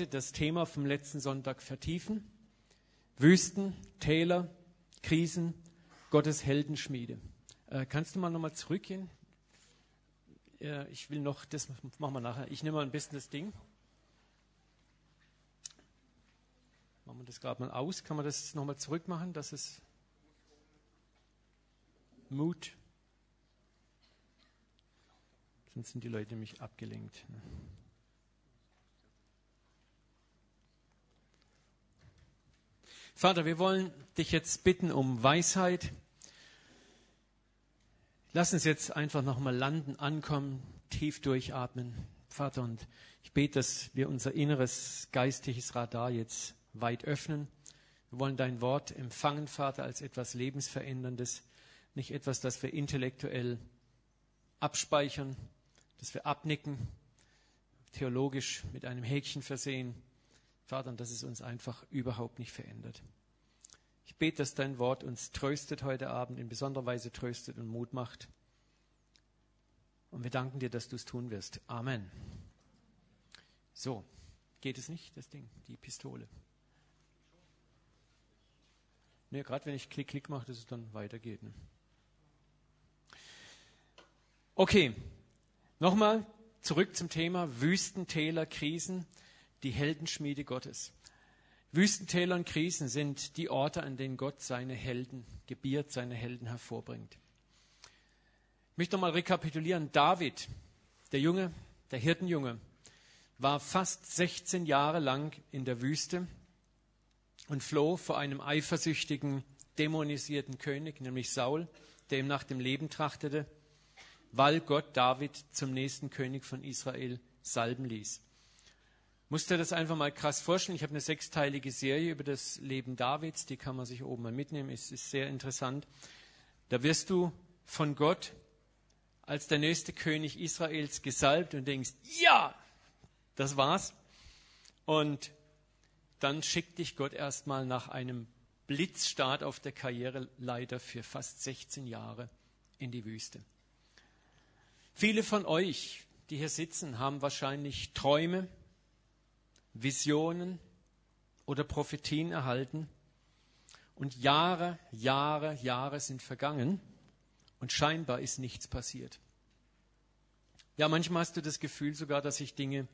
heute das Thema vom letzten Sonntag vertiefen. Wüsten, Täler, Krisen, Gottes Heldenschmiede. Äh, kannst du mal nochmal zurückgehen? Äh, ich will noch, das machen wir nachher. Ich nehme mal ein bisschen das Ding. Machen wir das gerade mal aus. Kann man das nochmal zurückmachen, dass es Mut. Sonst sind die Leute nämlich abgelenkt. Ne? Vater, wir wollen dich jetzt bitten um Weisheit. Lass uns jetzt einfach nochmal landen, ankommen, tief durchatmen. Vater, und ich bete, dass wir unser inneres geistliches Radar jetzt weit öffnen. Wir wollen dein Wort empfangen, Vater, als etwas Lebensveränderndes, nicht etwas, das wir intellektuell abspeichern, das wir abnicken, theologisch mit einem Häkchen versehen. Vater, dass es uns einfach überhaupt nicht verändert. Ich bete, dass dein Wort uns tröstet heute Abend, in besonderer Weise tröstet und Mut macht. Und wir danken dir, dass du es tun wirst. Amen. So, geht es nicht, das Ding, die Pistole? Ne, gerade wenn ich Klick, Klick mache, dass es dann weitergeht. Ne? Okay, nochmal zurück zum Thema Wüstentäler, Krisen, die Heldenschmiede Gottes. Wüstentäler und Krisen sind die Orte, an denen Gott seine Helden gebiert, seine Helden hervorbringt. Ich möchte nochmal rekapitulieren. David, der Junge, der Hirtenjunge, war fast 16 Jahre lang in der Wüste und floh vor einem eifersüchtigen, dämonisierten König, nämlich Saul, der ihm nach dem Leben trachtete, weil Gott David zum nächsten König von Israel salben ließ. Musst dir das einfach mal krass vorstellen. Ich habe eine sechsteilige Serie über das Leben Davids, die kann man sich oben mal mitnehmen, es ist sehr interessant. Da wirst du von Gott als der nächste König Israels gesalbt und denkst, ja, das war's. Und dann schickt dich Gott erstmal nach einem Blitzstart auf der Karriereleiter für fast 16 Jahre in die Wüste. Viele von euch, die hier sitzen, haben wahrscheinlich Träume, Visionen oder Prophetien erhalten. Und Jahre, Jahre, Jahre sind vergangen und scheinbar ist nichts passiert. Ja, manchmal hast du das Gefühl sogar, dass sich Dinge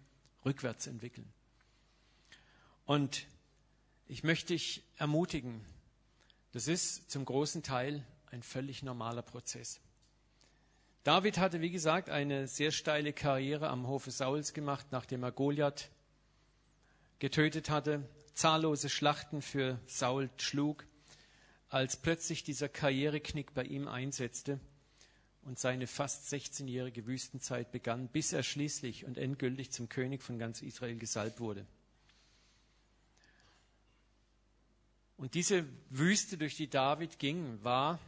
rückwärts entwickeln. Und ich möchte dich ermutigen, das ist zum großen Teil ein völlig normaler Prozess. David hatte, wie gesagt, eine sehr steile Karriere am Hofe Sauls gemacht, nachdem er Goliath getötet hatte, zahllose Schlachten für Saul schlug, als plötzlich dieser Karriereknick bei ihm einsetzte und seine fast 16-jährige Wüstenzeit begann, bis er schließlich und endgültig zum König von ganz Israel gesalbt wurde. Und diese Wüste, durch die David ging, war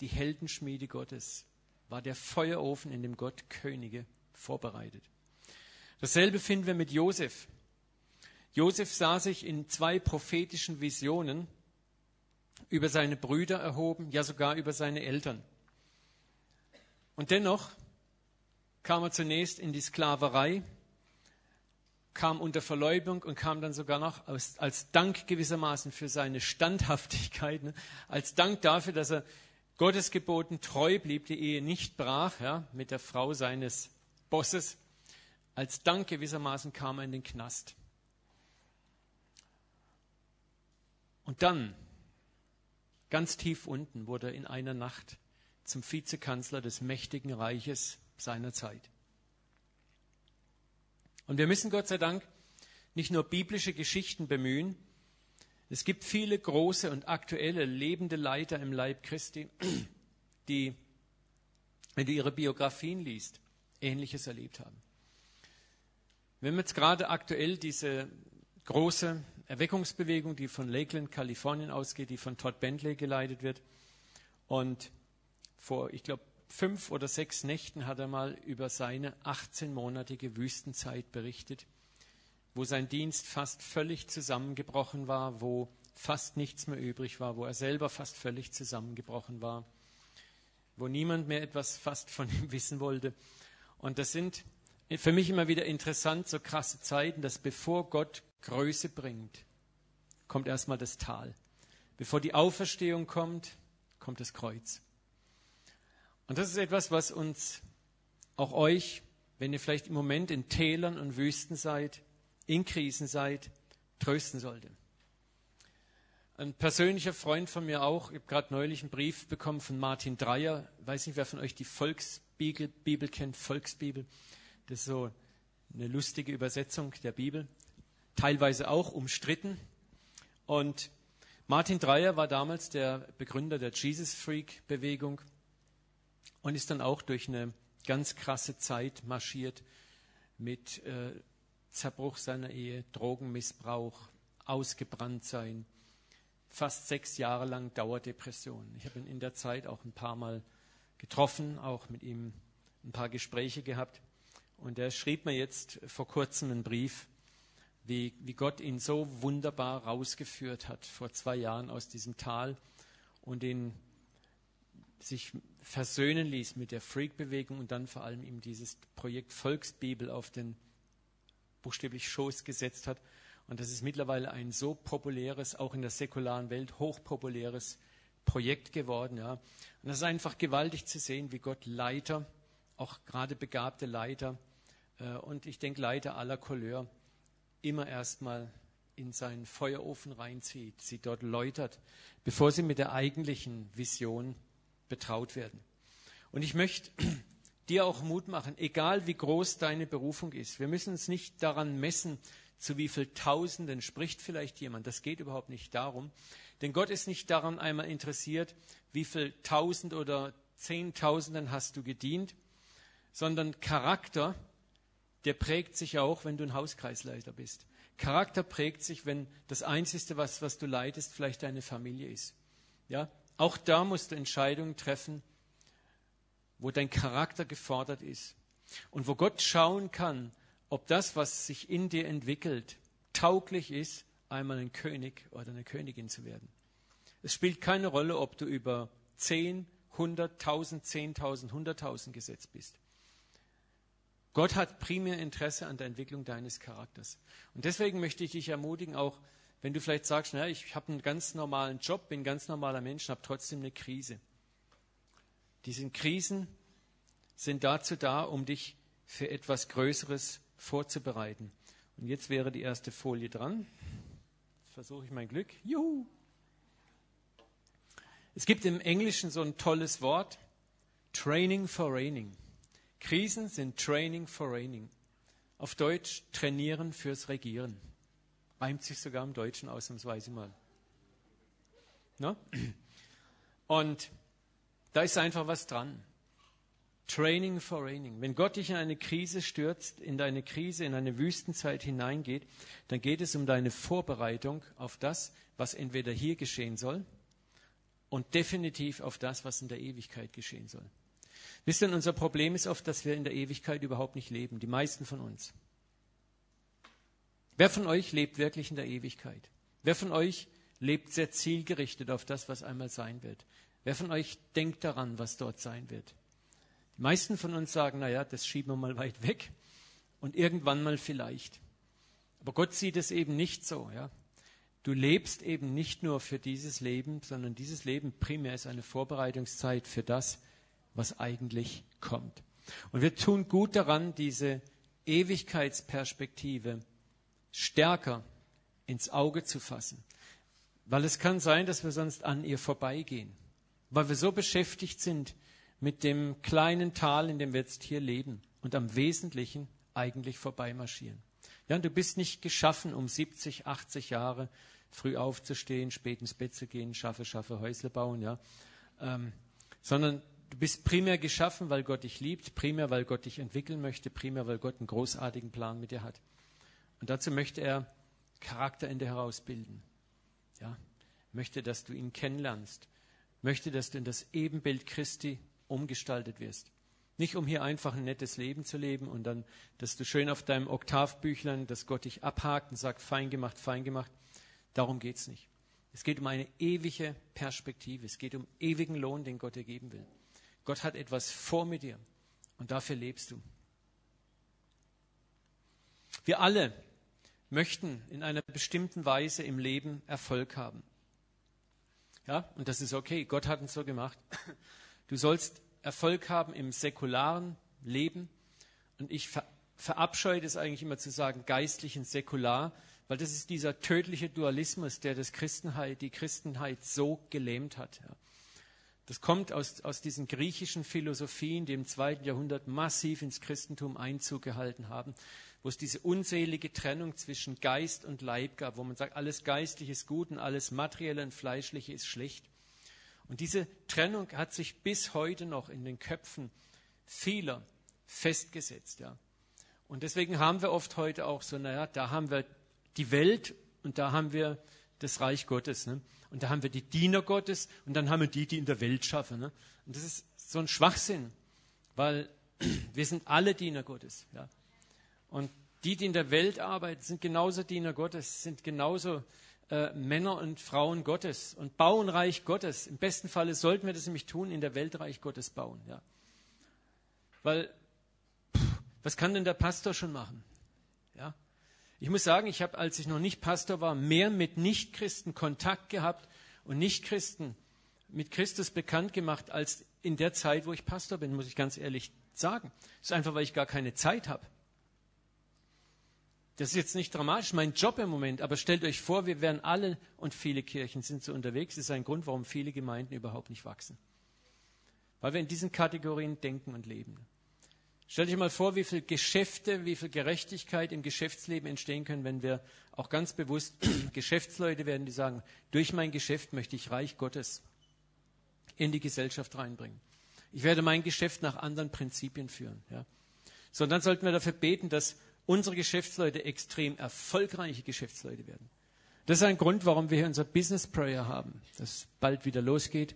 die Heldenschmiede Gottes, war der Feuerofen, in dem Gott Könige vorbereitet. Dasselbe finden wir mit Josef. Josef sah sich in zwei prophetischen Visionen über seine Brüder erhoben, ja sogar über seine Eltern. Und dennoch kam er zunächst in die Sklaverei, kam unter Verleumdung und kam dann sogar noch als, als Dank gewissermaßen für seine Standhaftigkeit, ne, als Dank dafür, dass er Gottes Geboten treu blieb, die Ehe nicht brach ja, mit der Frau seines Bosses. Als Dank gewissermaßen kam er in den Knast. Und dann, ganz tief unten, wurde er in einer Nacht zum Vizekanzler des mächtigen Reiches seiner Zeit. Und wir müssen Gott sei Dank nicht nur biblische Geschichten bemühen. Es gibt viele große und aktuelle lebende Leiter im Leib Christi, die, wenn du ihre Biografien liest, Ähnliches erlebt haben. Wir haben jetzt gerade aktuell diese große Erweckungsbewegung, die von Lakeland, Kalifornien ausgeht, die von Todd Bentley geleitet wird. Und vor, ich glaube, fünf oder sechs Nächten hat er mal über seine 18-monatige Wüstenzeit berichtet, wo sein Dienst fast völlig zusammengebrochen war, wo fast nichts mehr übrig war, wo er selber fast völlig zusammengebrochen war, wo niemand mehr etwas fast von ihm wissen wollte. Und das sind für mich immer wieder interessant, so krasse Zeiten, dass bevor Gott Größe bringt, kommt erstmal das Tal. Bevor die Auferstehung kommt, kommt das Kreuz. Und das ist etwas, was uns, auch euch, wenn ihr vielleicht im Moment in Tälern und Wüsten seid, in Krisen seid, trösten sollte. Ein persönlicher Freund von mir auch, ich habe gerade neulich einen Brief bekommen von Martin Dreyer, weiß nicht, wer von euch die Volksbibel Bibel kennt, Volksbibel. Das ist so eine lustige Übersetzung der Bibel, teilweise auch umstritten. Und Martin Dreyer war damals der Begründer der Jesus Freak Bewegung und ist dann auch durch eine ganz krasse Zeit marschiert mit äh, Zerbruch seiner Ehe, Drogenmissbrauch, ausgebrannt sein, fast sechs Jahre lang Dauerdepression. Ich habe ihn in der Zeit auch ein paar Mal getroffen, auch mit ihm ein paar Gespräche gehabt. Und er schrieb mir jetzt vor kurzem einen Brief, wie, wie Gott ihn so wunderbar rausgeführt hat vor zwei Jahren aus diesem Tal und ihn sich versöhnen ließ mit der Freak-Bewegung und dann vor allem ihm dieses Projekt Volksbibel auf den buchstäblich Schoß gesetzt hat und das ist mittlerweile ein so populäres, auch in der säkularen Welt hochpopuläres Projekt geworden. Ja. Und das ist einfach gewaltig zu sehen, wie Gott Leiter, auch gerade begabte Leiter äh, und ich denke Leiter aller Couleur, immer erstmal in seinen Feuerofen reinzieht, sie dort läutert, bevor sie mit der eigentlichen Vision betraut werden. Und ich möchte dir auch Mut machen, egal wie groß deine Berufung ist. Wir müssen uns nicht daran messen, zu wie viel Tausenden spricht vielleicht jemand. Das geht überhaupt nicht darum. Denn Gott ist nicht daran einmal interessiert, wie viel Tausend oder Zehntausenden hast du gedient, sondern Charakter, der prägt sich auch, wenn du ein Hauskreisleiter bist. Charakter prägt sich, wenn das Einzige, was, was du leitest, vielleicht deine Familie ist. Ja? Auch da musst du Entscheidungen treffen, wo dein Charakter gefordert ist. Und wo Gott schauen kann, ob das, was sich in dir entwickelt, tauglich ist, einmal ein König oder eine Königin zu werden. Es spielt keine Rolle, ob du über 10, 100, 1000, 10.000, 100.000 gesetzt bist. Gott hat primär Interesse an der Entwicklung deines Charakters. Und deswegen möchte ich dich ermutigen, auch wenn du vielleicht sagst, naja, ich habe einen ganz normalen Job, bin ein ganz normaler Mensch, habe trotzdem eine Krise. Diese Krisen sind dazu da, um dich für etwas Größeres zu vorzubereiten. Und jetzt wäre die erste Folie dran. Jetzt versuche ich mein Glück. Juhu! Es gibt im Englischen so ein tolles Wort, Training for Raining. Krisen sind Training for Raining. Auf Deutsch trainieren fürs Regieren. Reimt sich sogar im Deutschen ausnahmsweise mal. No? Und da ist einfach was dran. Training for Raining. Wenn Gott dich in eine Krise stürzt, in deine Krise, in eine Wüstenzeit hineingeht, dann geht es um deine Vorbereitung auf das, was entweder hier geschehen soll und definitiv auf das, was in der Ewigkeit geschehen soll. Wisst ihr, unser Problem ist oft, dass wir in der Ewigkeit überhaupt nicht leben, die meisten von uns. Wer von euch lebt wirklich in der Ewigkeit? Wer von euch lebt sehr zielgerichtet auf das, was einmal sein wird? Wer von euch denkt daran, was dort sein wird? Die meisten von uns sagen, naja, das schieben wir mal weit weg und irgendwann mal vielleicht. Aber Gott sieht es eben nicht so. Ja? Du lebst eben nicht nur für dieses Leben, sondern dieses Leben primär ist eine Vorbereitungszeit für das, was eigentlich kommt. Und wir tun gut daran, diese Ewigkeitsperspektive stärker ins Auge zu fassen. Weil es kann sein, dass wir sonst an ihr vorbeigehen. Weil wir so beschäftigt sind mit dem kleinen Tal, in dem wir jetzt hier leben und am Wesentlichen eigentlich vorbeimarschieren. Ja, du bist nicht geschaffen, um 70, 80 Jahre früh aufzustehen, spät ins Bett zu gehen, schaffe, schaffe, Häusle bauen, ja, ähm, sondern du bist primär geschaffen, weil Gott dich liebt, primär, weil Gott dich entwickeln möchte, primär, weil Gott einen großartigen Plan mit dir hat. Und dazu möchte er Charakter in dir herausbilden. Ja, möchte, dass du ihn kennenlernst, möchte, dass du in das Ebenbild Christi umgestaltet wirst. Nicht um hier einfach ein nettes Leben zu leben und dann, dass du schön auf deinem Oktavbüchlein, dass Gott dich abhakt und sagt, fein gemacht, fein gemacht. Darum geht es nicht. Es geht um eine ewige Perspektive. Es geht um ewigen Lohn, den Gott dir geben will. Gott hat etwas vor mit dir und dafür lebst du. Wir alle möchten in einer bestimmten Weise im Leben Erfolg haben. Ja, und das ist okay. Gott hat uns so gemacht. Du sollst Erfolg haben im säkularen Leben. Und ich ver verabscheue das eigentlich immer zu sagen, geistlich und säkular, weil das ist dieser tödliche Dualismus, der das Christenheit, die Christenheit so gelähmt hat. Ja. Das kommt aus, aus diesen griechischen Philosophien, die im zweiten Jahrhundert massiv ins Christentum Einzug gehalten haben, wo es diese unselige Trennung zwischen Geist und Leib gab, wo man sagt, alles Geistliche ist gut und alles Materielle und Fleischliche ist schlecht. Und diese Trennung hat sich bis heute noch in den Köpfen vieler festgesetzt. Ja. Und deswegen haben wir oft heute auch so, naja, da haben wir die Welt und da haben wir das Reich Gottes. Ne? Und da haben wir die Diener Gottes und dann haben wir die, die in der Welt schaffen. Ne? Und das ist so ein Schwachsinn, weil wir sind alle Diener Gottes. Ja? Und die, die in der Welt arbeiten, sind genauso Diener Gottes, sind genauso äh, Männer und Frauen Gottes und bauen Reich Gottes. Im besten Falle sollten wir das nämlich tun, in der Welt Reich Gottes bauen. Ja? Weil, pff, was kann denn der Pastor schon machen? Ja? Ich muss sagen, ich habe, als ich noch nicht Pastor war, mehr mit Nichtchristen Kontakt gehabt und Nichtchristen mit Christus bekannt gemacht, als in der Zeit, wo ich Pastor bin, muss ich ganz ehrlich sagen. Das ist einfach, weil ich gar keine Zeit habe. Das ist jetzt nicht dramatisch, mein Job im Moment, aber stellt euch vor, wir wären alle und viele Kirchen sind so unterwegs. Das ist ein Grund, warum viele Gemeinden überhaupt nicht wachsen. Weil wir in diesen Kategorien denken und leben. Stell dich mal vor, wie viel Geschäfte, wie viel Gerechtigkeit im Geschäftsleben entstehen können, wenn wir auch ganz bewusst Geschäftsleute werden, die sagen, durch mein Geschäft möchte ich Reich Gottes in die Gesellschaft reinbringen. Ich werde mein Geschäft nach anderen Prinzipien führen. Ja. So, und dann sollten wir dafür beten, dass unsere Geschäftsleute extrem erfolgreiche Geschäftsleute werden. Das ist ein Grund, warum wir hier unser Business Prayer haben, das bald wieder losgeht,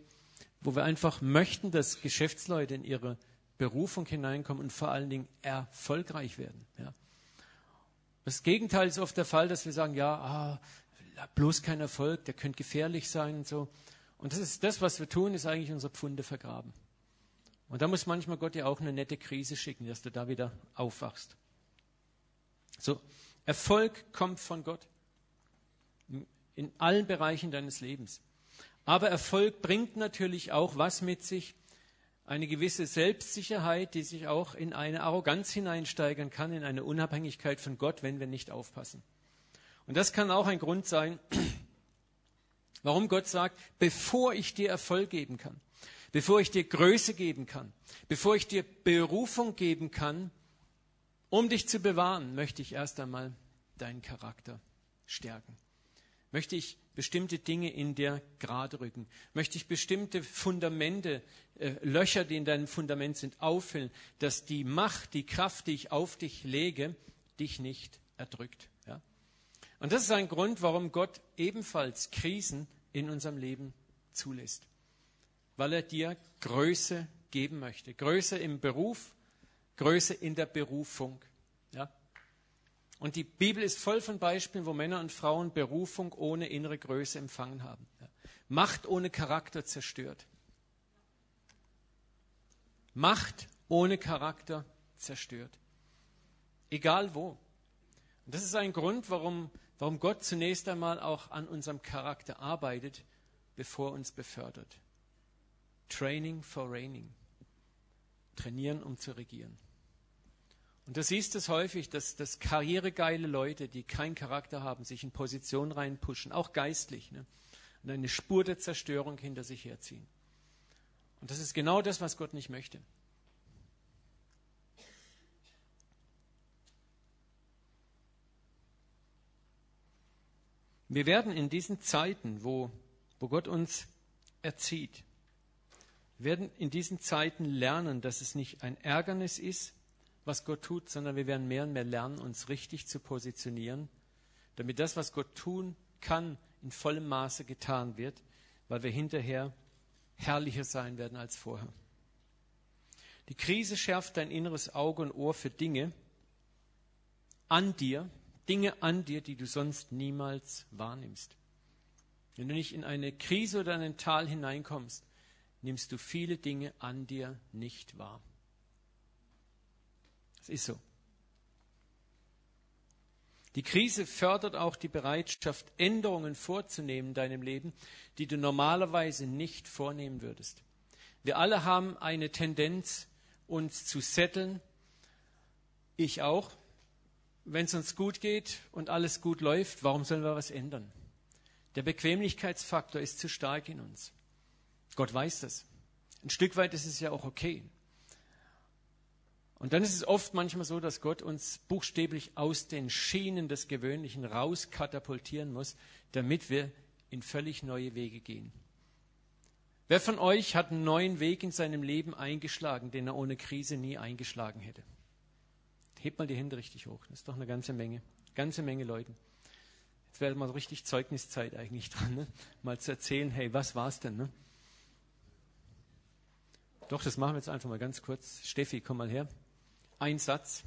wo wir einfach möchten, dass Geschäftsleute in ihre Berufung hineinkommen und vor allen Dingen erfolgreich werden. Ja. Das Gegenteil ist oft der Fall, dass wir sagen, ja, ah, bloß kein Erfolg, der könnte gefährlich sein und so. Und das ist das, was wir tun, ist eigentlich unser Pfunde vergraben. Und da muss manchmal Gott dir auch eine nette Krise schicken, dass du da wieder aufwachst. So, Erfolg kommt von Gott in allen Bereichen deines Lebens. Aber Erfolg bringt natürlich auch was mit sich, eine gewisse Selbstsicherheit, die sich auch in eine Arroganz hineinsteigern kann, in eine Unabhängigkeit von Gott, wenn wir nicht aufpassen. Und das kann auch ein Grund sein, warum Gott sagt, bevor ich dir Erfolg geben kann, bevor ich dir Größe geben kann, bevor ich dir Berufung geben kann, um dich zu bewahren, möchte ich erst einmal deinen Charakter stärken. Möchte ich bestimmte Dinge in dir gerade rücken? Möchte ich bestimmte Fundamente, äh, Löcher, die in deinem Fundament sind, auffüllen, dass die Macht, die Kraft, die ich auf dich lege, dich nicht erdrückt? Ja? Und das ist ein Grund, warum Gott ebenfalls Krisen in unserem Leben zulässt. Weil er dir Größe geben möchte. Größe im Beruf, Größe in der Berufung. Ja? Und die Bibel ist voll von Beispielen, wo Männer und Frauen Berufung ohne innere Größe empfangen haben. Macht ohne Charakter zerstört. Macht ohne Charakter zerstört. Egal wo. Und das ist ein Grund, warum, warum Gott zunächst einmal auch an unserem Charakter arbeitet, bevor er uns befördert. Training for reigning. Trainieren, um zu regieren. Und du siehst es häufig, dass, dass karrieregeile Leute, die keinen Charakter haben, sich in Positionen reinpushen, auch geistlich, ne? und eine Spur der Zerstörung hinter sich herziehen. Und das ist genau das, was Gott nicht möchte. Wir werden in diesen Zeiten, wo, wo Gott uns erzieht, werden in diesen Zeiten lernen, dass es nicht ein Ärgernis ist, was Gott tut, sondern wir werden mehr und mehr lernen, uns richtig zu positionieren, damit das, was Gott tun kann, in vollem Maße getan wird, weil wir hinterher herrlicher sein werden als vorher. Die Krise schärft dein inneres Auge und Ohr für Dinge an dir, Dinge an dir, die du sonst niemals wahrnimmst. Wenn du nicht in eine Krise oder in ein Tal hineinkommst, nimmst du viele Dinge an dir nicht wahr. Es ist so. Die Krise fördert auch die Bereitschaft, Änderungen vorzunehmen in deinem Leben, die du normalerweise nicht vornehmen würdest. Wir alle haben eine Tendenz, uns zu setteln. Ich auch. Wenn es uns gut geht und alles gut läuft, warum sollen wir was ändern? Der Bequemlichkeitsfaktor ist zu stark in uns. Gott weiß das. Ein Stück weit ist es ja auch okay. Und dann ist es oft manchmal so, dass Gott uns buchstäblich aus den Schienen des Gewöhnlichen rauskatapultieren muss, damit wir in völlig neue Wege gehen. Wer von euch hat einen neuen Weg in seinem Leben eingeschlagen, den er ohne Krise nie eingeschlagen hätte? Hebt mal die Hände richtig hoch. Das ist doch eine ganze Menge. Ganze Menge Leuten. Jetzt wäre mal richtig Zeugniszeit eigentlich dran, ne? mal zu erzählen, hey, was war es denn? Ne? Doch, das machen wir jetzt einfach mal ganz kurz. Steffi, komm mal her. Ein Satz.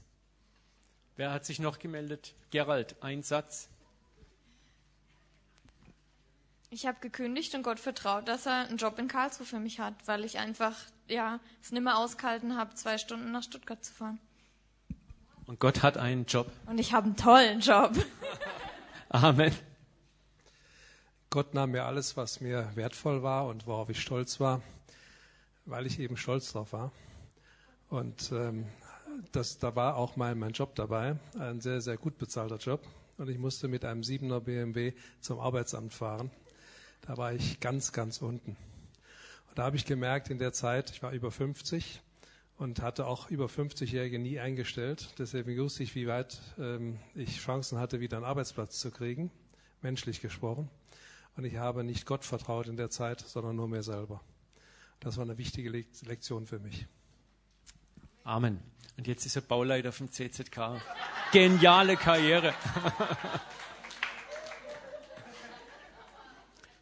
Wer hat sich noch gemeldet? Gerald, ein Satz. Ich habe gekündigt und Gott vertraut, dass er einen Job in Karlsruhe für mich hat, weil ich einfach ja es nicht mehr ausgehalten habe, zwei Stunden nach Stuttgart zu fahren. Und Gott hat einen Job. Und ich habe einen tollen Job. Amen. Gott nahm mir alles, was mir wertvoll war und worauf ich stolz war, weil ich eben stolz drauf war. Und ähm, das, da war auch mein, mein Job dabei, ein sehr, sehr gut bezahlter Job. Und ich musste mit einem 7er BMW zum Arbeitsamt fahren. Da war ich ganz, ganz unten. Und da habe ich gemerkt in der Zeit, ich war über 50 und hatte auch über 50-Jährige nie eingestellt. Deswegen wusste ich, wie weit ähm, ich Chancen hatte, wieder einen Arbeitsplatz zu kriegen, menschlich gesprochen. Und ich habe nicht Gott vertraut in der Zeit, sondern nur mir selber. Das war eine wichtige Lektion für mich. Amen. Und jetzt ist er Bauleiter vom CZK. Geniale Karriere.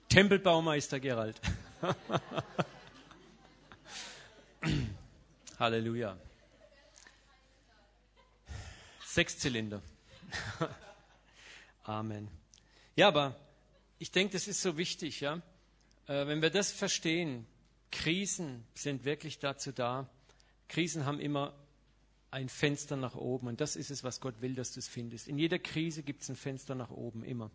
Tempelbaumeister Gerald. Halleluja. Sechszylinder. Amen. Ja, aber ich denke, das ist so wichtig, ja. Äh, wenn wir das verstehen, Krisen sind wirklich dazu da. Krisen haben immer ein Fenster nach oben und das ist es, was Gott will, dass du es findest. In jeder Krise gibt es ein Fenster nach oben, immer.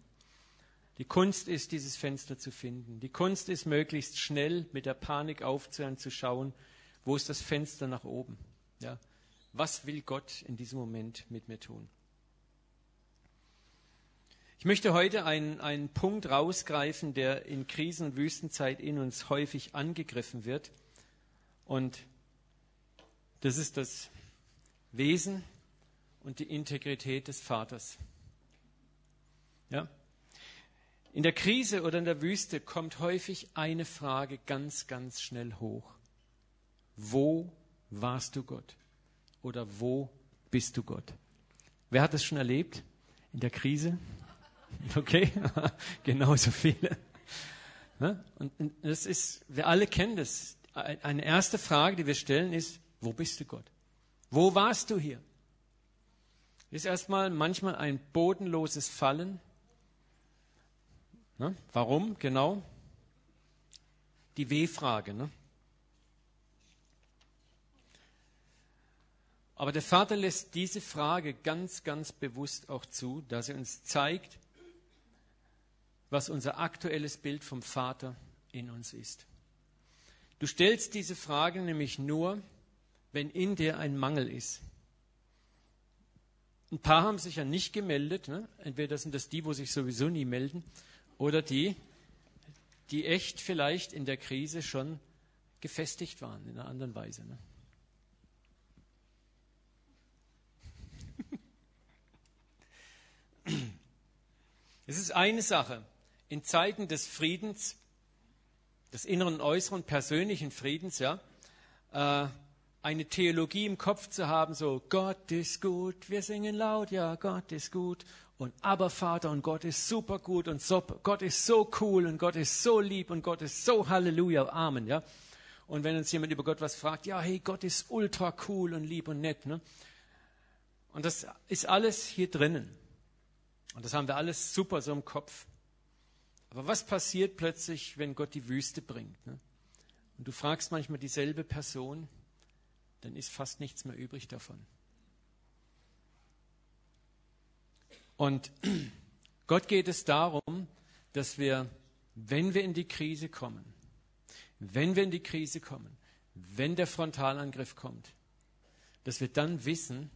Die Kunst ist, dieses Fenster zu finden. Die Kunst ist, möglichst schnell mit der Panik aufzuhören, zu schauen, wo ist das Fenster nach oben? Ja? Was will Gott in diesem Moment mit mir tun? Ich möchte heute einen, einen Punkt rausgreifen, der in Krisen- und Wüstenzeit in uns häufig angegriffen wird. Und das ist das Wesen und die Integrität des Vaters. Ja? In der Krise oder in der Wüste kommt häufig eine Frage ganz, ganz schnell hoch. Wo warst du Gott? Oder wo bist du Gott? Wer hat das schon erlebt? In der Krise? Okay, genauso viele. Und das ist, wir alle kennen das. Eine erste Frage, die wir stellen, ist, wo bist du Gott? Wo warst du hier? Ist erstmal manchmal ein bodenloses Fallen. Ne? Warum? Genau. Die W-Frage. Ne? Aber der Vater lässt diese Frage ganz, ganz bewusst auch zu, dass er uns zeigt, was unser aktuelles Bild vom Vater in uns ist. Du stellst diese Frage nämlich nur, wenn in dir ein Mangel ist. Ein paar haben sich ja nicht gemeldet. Ne? Entweder sind das die, wo sich sowieso nie melden, oder die, die echt vielleicht in der Krise schon gefestigt waren in einer anderen Weise. Ne? Es ist eine Sache, in Zeiten des Friedens, des inneren äußeren persönlichen Friedens, ja, äh, eine Theologie im Kopf zu haben, so Gott ist gut, wir singen laut, ja, Gott ist gut und aber Vater und Gott ist super gut und so, Gott ist so cool und Gott ist so lieb und Gott ist so Halleluja, Amen, ja. Und wenn uns jemand über Gott was fragt, ja, hey, Gott ist ultra cool und lieb und nett, ne? Und das ist alles hier drinnen. Und das haben wir alles super so im Kopf. Aber was passiert plötzlich, wenn Gott die Wüste bringt? Ne? Und du fragst manchmal dieselbe Person, dann ist fast nichts mehr übrig davon. Und Gott geht es darum, dass wir, wenn wir in die Krise kommen, wenn wir in die Krise kommen, wenn der Frontalangriff kommt, dass wir dann wissen,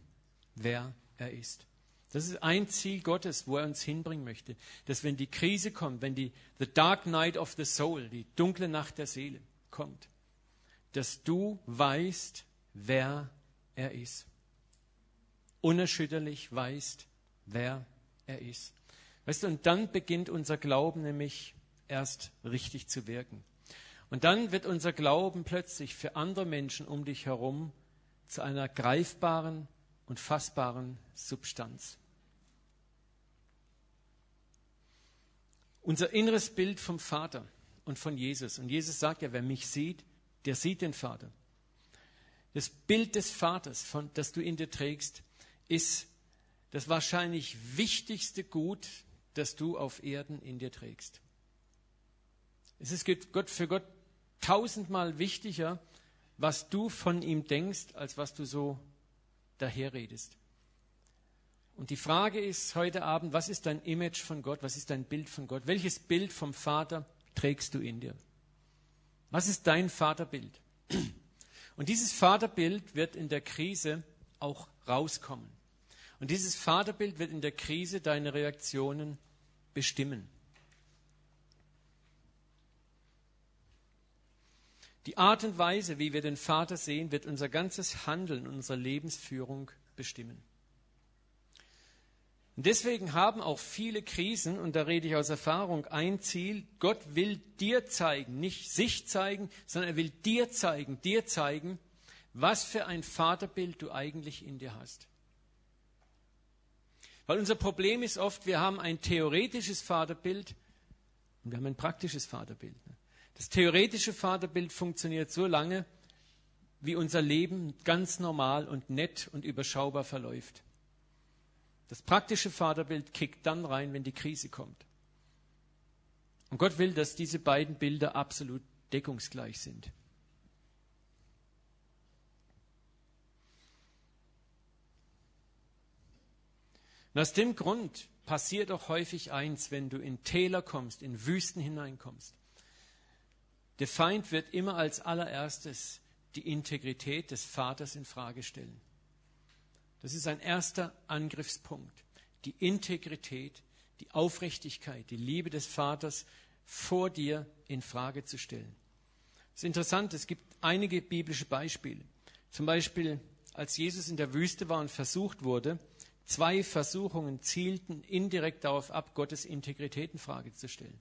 wer er ist. Das ist ein Ziel Gottes, wo er uns hinbringen möchte. Dass wenn die Krise kommt, wenn die the dark night of the soul, die dunkle Nacht der Seele kommt, dass du weißt, wer er ist. Unerschütterlich weißt, wer er ist. Weißt du, und dann beginnt unser Glauben nämlich erst richtig zu wirken. Und dann wird unser Glauben plötzlich für andere Menschen um dich herum zu einer greifbaren und fassbaren Substanz. Unser inneres Bild vom Vater und von Jesus. Und Jesus sagt ja, wer mich sieht, der sieht den Vater. Das Bild des Vaters, von, das du in dir trägst, ist das wahrscheinlich wichtigste Gut, das du auf Erden in dir trägst. Es ist Gott, für Gott tausendmal wichtiger, was du von ihm denkst, als was du so daherredest. Und die Frage ist heute Abend, was ist dein Image von Gott? Was ist dein Bild von Gott? Welches Bild vom Vater trägst du in dir? Was ist dein Vaterbild? Und dieses Vaterbild wird in der Krise auch rauskommen. Und dieses Vaterbild wird in der Krise deine Reaktionen bestimmen. Die Art und Weise, wie wir den Vater sehen, wird unser ganzes Handeln, unsere Lebensführung bestimmen. Und deswegen haben auch viele Krisen, und da rede ich aus Erfahrung, ein Ziel. Gott will dir zeigen, nicht sich zeigen, sondern er will dir zeigen, dir zeigen, was für ein Vaterbild du eigentlich in dir hast. Weil unser Problem ist oft, wir haben ein theoretisches Vaterbild und wir haben ein praktisches Vaterbild. Das theoretische Vaterbild funktioniert so lange, wie unser Leben ganz normal und nett und überschaubar verläuft. Das praktische Vaterbild kickt dann rein, wenn die Krise kommt. Und Gott will, dass diese beiden Bilder absolut deckungsgleich sind. Und aus dem Grund passiert auch häufig eins, wenn du in Täler kommst, in Wüsten hineinkommst. Der Feind wird immer als allererstes die Integrität des Vaters in Frage stellen. Das ist ein erster Angriffspunkt. Die Integrität, die Aufrichtigkeit, die Liebe des Vaters vor dir in Frage zu stellen. Es ist interessant, es gibt einige biblische Beispiele. Zum Beispiel, als Jesus in der Wüste war und versucht wurde, zwei Versuchungen zielten indirekt darauf ab, Gottes Integrität in Frage zu stellen.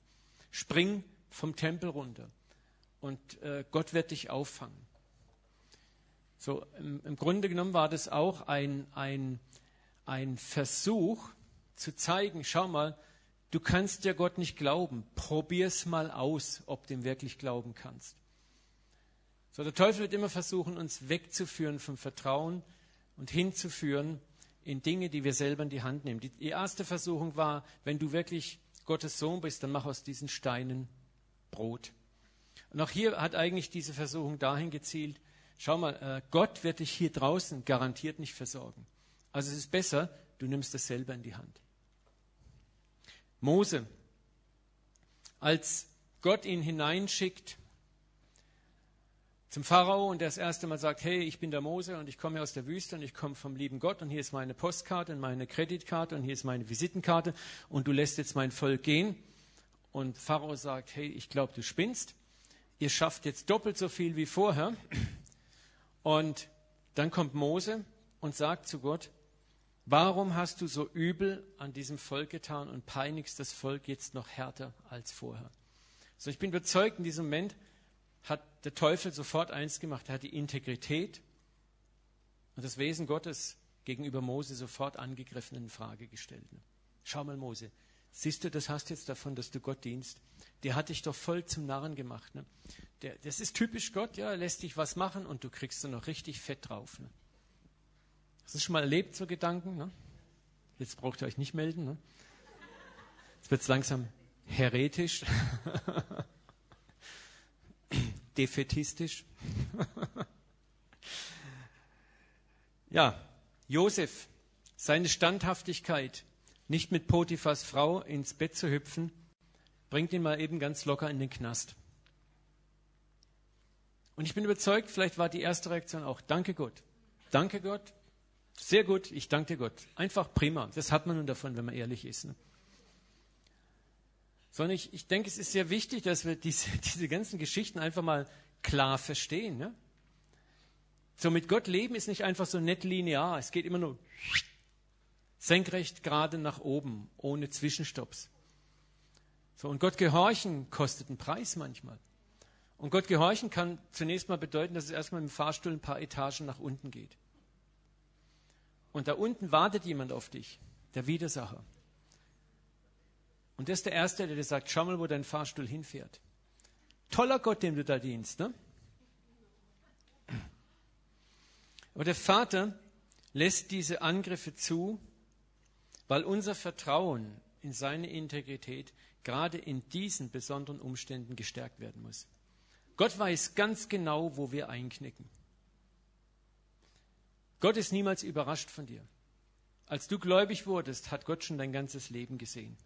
Spring vom Tempel runter und äh, Gott wird dich auffangen. So, im, im Grunde genommen war das auch ein, ein, ein Versuch zu zeigen, schau mal, du kannst ja Gott nicht glauben. Probier's mal aus, ob du ihm wirklich glauben kannst. So, der Teufel wird immer versuchen, uns wegzuführen vom Vertrauen und hinzuführen in Dinge, die wir selber in die Hand nehmen. Die, die erste Versuchung war, wenn du wirklich Gottes Sohn bist, dann mach aus diesen Steinen Brot. Und auch hier hat eigentlich diese Versuchung dahin gezielt, Schau mal, äh, Gott wird dich hier draußen garantiert nicht versorgen. Also es ist besser, du nimmst das selber in die Hand. Mose, als Gott ihn hineinschickt zum Pharao und er das erste Mal sagt, hey, ich bin der Mose und ich komme aus der Wüste und ich komme vom lieben Gott und hier ist meine Postkarte und meine Kreditkarte und hier ist meine Visitenkarte und du lässt jetzt mein Volk gehen. Und Pharao sagt, hey, ich glaube, du spinnst. Ihr schafft jetzt doppelt so viel wie vorher. Und dann kommt Mose und sagt zu Gott, warum hast du so übel an diesem Volk getan und peinigst das Volk jetzt noch härter als vorher? So, ich bin überzeugt, in diesem Moment hat der Teufel sofort eins gemacht. Er hat die Integrität und das Wesen Gottes gegenüber Mose sofort angegriffen und in Frage gestellt. Schau mal, Mose, siehst du, das hast jetzt davon, dass du Gott dienst. Der hat dich doch voll zum Narren gemacht. Ne? Der, das ist typisch Gott, ja, lässt dich was machen und du kriegst dann noch richtig fett drauf. Ne? Hast du schon mal erlebt, so Gedanken? Ne? Jetzt braucht ihr euch nicht melden. Ne? Jetzt wird es langsam heretisch, defetistisch. ja, Josef, seine Standhaftigkeit nicht mit Potiphas Frau ins Bett zu hüpfen, bringt ihn mal eben ganz locker in den Knast. Und ich bin überzeugt, vielleicht war die erste Reaktion auch, danke Gott. Danke Gott. Sehr gut, ich danke Gott. Einfach prima. Das hat man nun davon, wenn man ehrlich ist. Ne? Sondern ich, ich denke, es ist sehr wichtig, dass wir diese, diese ganzen Geschichten einfach mal klar verstehen. Ne? So mit Gott leben ist nicht einfach so nett linear. Es geht immer nur senkrecht gerade nach oben, ohne Zwischenstopps. So, und Gott gehorchen kostet einen Preis manchmal. Und Gott gehorchen kann zunächst mal bedeuten, dass es erstmal im Fahrstuhl ein paar Etagen nach unten geht. Und da unten wartet jemand auf dich, der Widersacher. Und das ist der Erste, der dir sagt, schau mal, wo dein Fahrstuhl hinfährt. Toller Gott, dem du da dienst. Ne? Aber der Vater lässt diese Angriffe zu, weil unser Vertrauen in seine Integrität gerade in diesen besonderen Umständen gestärkt werden muss. Gott weiß ganz genau, wo wir einknicken. Gott ist niemals überrascht von dir. Als du gläubig wurdest, hat Gott schon dein ganzes Leben gesehen.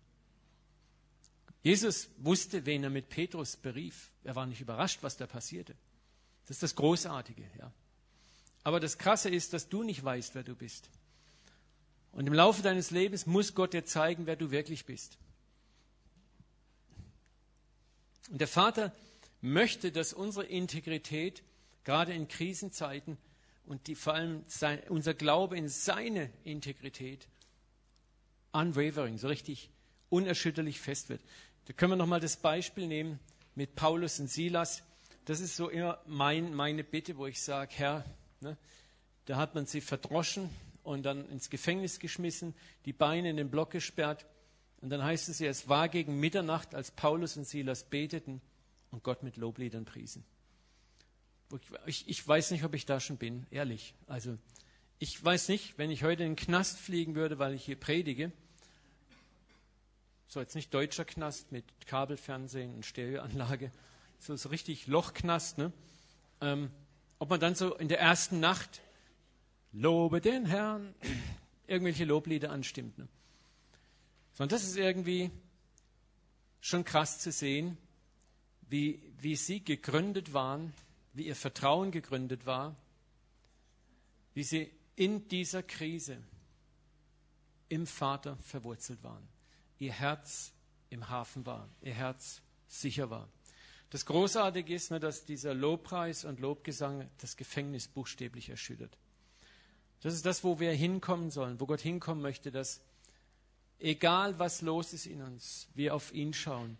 Jesus wusste, wen er mit Petrus berief. Er war nicht überrascht, was da passierte. Das ist das Großartige. Ja. Aber das Krasse ist, dass du nicht weißt, wer du bist. Und im Laufe deines Lebens muss Gott dir zeigen, wer du wirklich bist. Und der Vater möchte, dass unsere Integrität gerade in Krisenzeiten und die, vor allem sein, unser Glaube in seine Integrität unwavering, so richtig unerschütterlich fest wird. Da können wir nochmal das Beispiel nehmen mit Paulus und Silas. Das ist so immer mein, meine Bitte, wo ich sage, Herr, ne, da hat man sie verdroschen und dann ins Gefängnis geschmissen, die Beine in den Block gesperrt. Und dann heißt es ja, es war gegen Mitternacht, als Paulus und Silas beteten und Gott mit Lobliedern priesen. Ich, ich weiß nicht, ob ich da schon bin, ehrlich. Also ich weiß nicht, wenn ich heute in den Knast fliegen würde, weil ich hier predige, so jetzt nicht deutscher Knast mit Kabelfernsehen und Stereoanlage, so, so richtig Lochknast, ne? Ähm, ob man dann so in der ersten Nacht Lobe den Herrn, irgendwelche Loblieder anstimmt. Ne? Sondern das ist irgendwie schon krass zu sehen, wie, wie sie gegründet waren, wie ihr Vertrauen gegründet war, wie sie in dieser Krise im Vater verwurzelt waren. Ihr Herz im Hafen war, ihr Herz sicher war. Das Großartige ist, nur, dass dieser Lobpreis und Lobgesang das Gefängnis buchstäblich erschüttert. Das ist das, wo wir hinkommen sollen, wo Gott hinkommen möchte, dass egal was los ist in uns, wir auf ihn schauen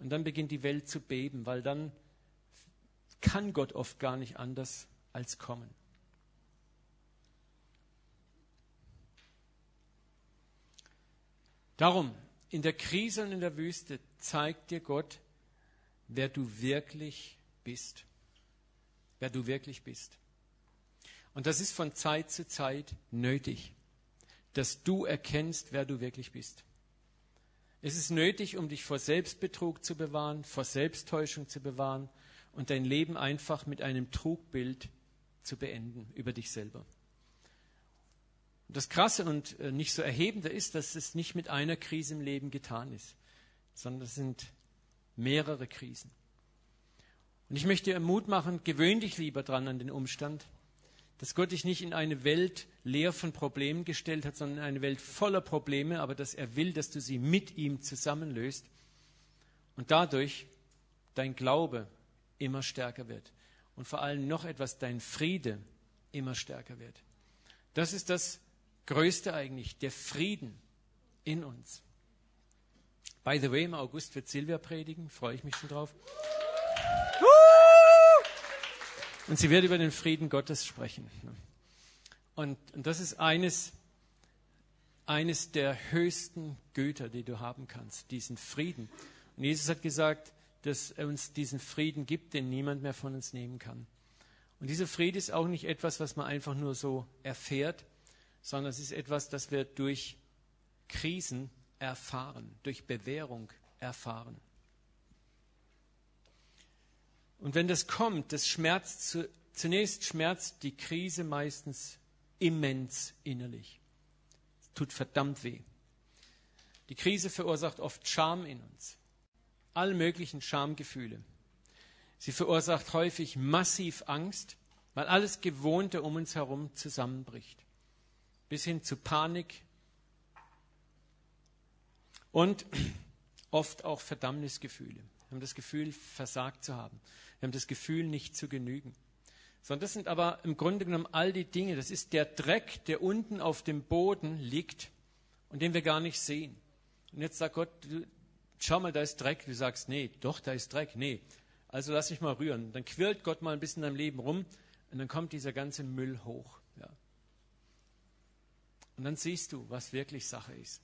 und dann beginnt die Welt zu beben, weil dann kann Gott oft gar nicht anders als kommen. Darum, in der Krise und in der Wüste zeigt dir Gott, wer du wirklich bist. Wer du wirklich bist. Und das ist von Zeit zu Zeit nötig, dass du erkennst, wer du wirklich bist. Es ist nötig, um dich vor Selbstbetrug zu bewahren, vor Selbsttäuschung zu bewahren und dein Leben einfach mit einem Trugbild zu beenden über dich selber. Das Krasse und äh, nicht so Erhebende ist, dass es nicht mit einer Krise im Leben getan ist, sondern es sind mehrere Krisen. Und ich möchte dir Mut machen, gewöhn dich lieber dran an den Umstand, dass Gott dich nicht in eine Welt leer von Problemen gestellt hat, sondern in eine Welt voller Probleme, aber dass er will, dass du sie mit ihm zusammenlöst und dadurch dein Glaube immer stärker wird und vor allem noch etwas, dein Friede immer stärker wird. Das ist das Größte eigentlich, der Frieden in uns. By the way, im August wird Silvia predigen, freue ich mich schon drauf. Und sie wird über den Frieden Gottes sprechen. Und, und das ist eines, eines der höchsten Güter, die du haben kannst, diesen Frieden. Und Jesus hat gesagt, dass er uns diesen Frieden gibt, den niemand mehr von uns nehmen kann. Und dieser Friede ist auch nicht etwas, was man einfach nur so erfährt, sondern es ist etwas, das wir durch Krisen erfahren, durch Bewährung erfahren. Und wenn das kommt, das schmerzt zu, zunächst schmerzt die Krise meistens immens innerlich. Es tut verdammt weh. Die Krise verursacht oft Scham in uns. Alle möglichen Schamgefühle. Sie verursacht häufig massiv Angst, weil alles Gewohnte um uns herum zusammenbricht. Bis hin zu Panik und oft auch Verdammnisgefühle. Wir haben das Gefühl, versagt zu haben. Wir haben das Gefühl, nicht zu genügen. Sondern das sind aber im Grunde genommen all die Dinge. Das ist der Dreck, der unten auf dem Boden liegt und den wir gar nicht sehen. Und jetzt sagt Gott, schau mal, da ist Dreck. Du sagst, nee, doch, da ist Dreck. Nee. Also lass mich mal rühren. Dann quirlt Gott mal ein bisschen in deinem Leben rum und dann kommt dieser ganze Müll hoch. Ja. Und dann siehst du, was wirklich Sache ist.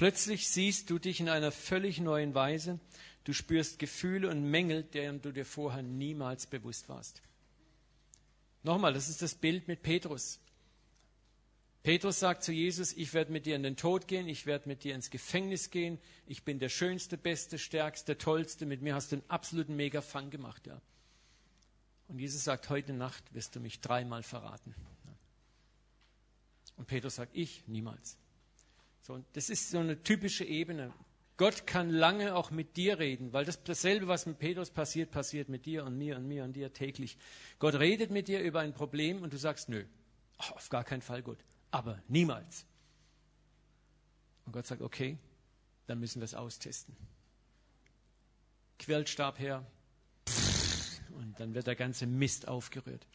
Plötzlich siehst du dich in einer völlig neuen Weise. Du spürst Gefühle und Mängel, deren du dir vorher niemals bewusst warst. Nochmal, das ist das Bild mit Petrus. Petrus sagt zu Jesus, ich werde mit dir in den Tod gehen, ich werde mit dir ins Gefängnis gehen, ich bin der schönste, beste, stärkste, tollste, mit mir hast du einen absoluten Mega-Fang gemacht. Ja. Und Jesus sagt, heute Nacht wirst du mich dreimal verraten. Und Petrus sagt, ich niemals. So, das ist so eine typische Ebene. Gott kann lange auch mit dir reden, weil das, dasselbe, was mit Petrus passiert, passiert mit dir und mir und mir und dir täglich. Gott redet mit dir über ein Problem und du sagst, nö, auf gar keinen Fall Gott aber niemals. Und Gott sagt, okay, dann müssen wir es austesten. Quellstab her und dann wird der ganze Mist aufgerührt.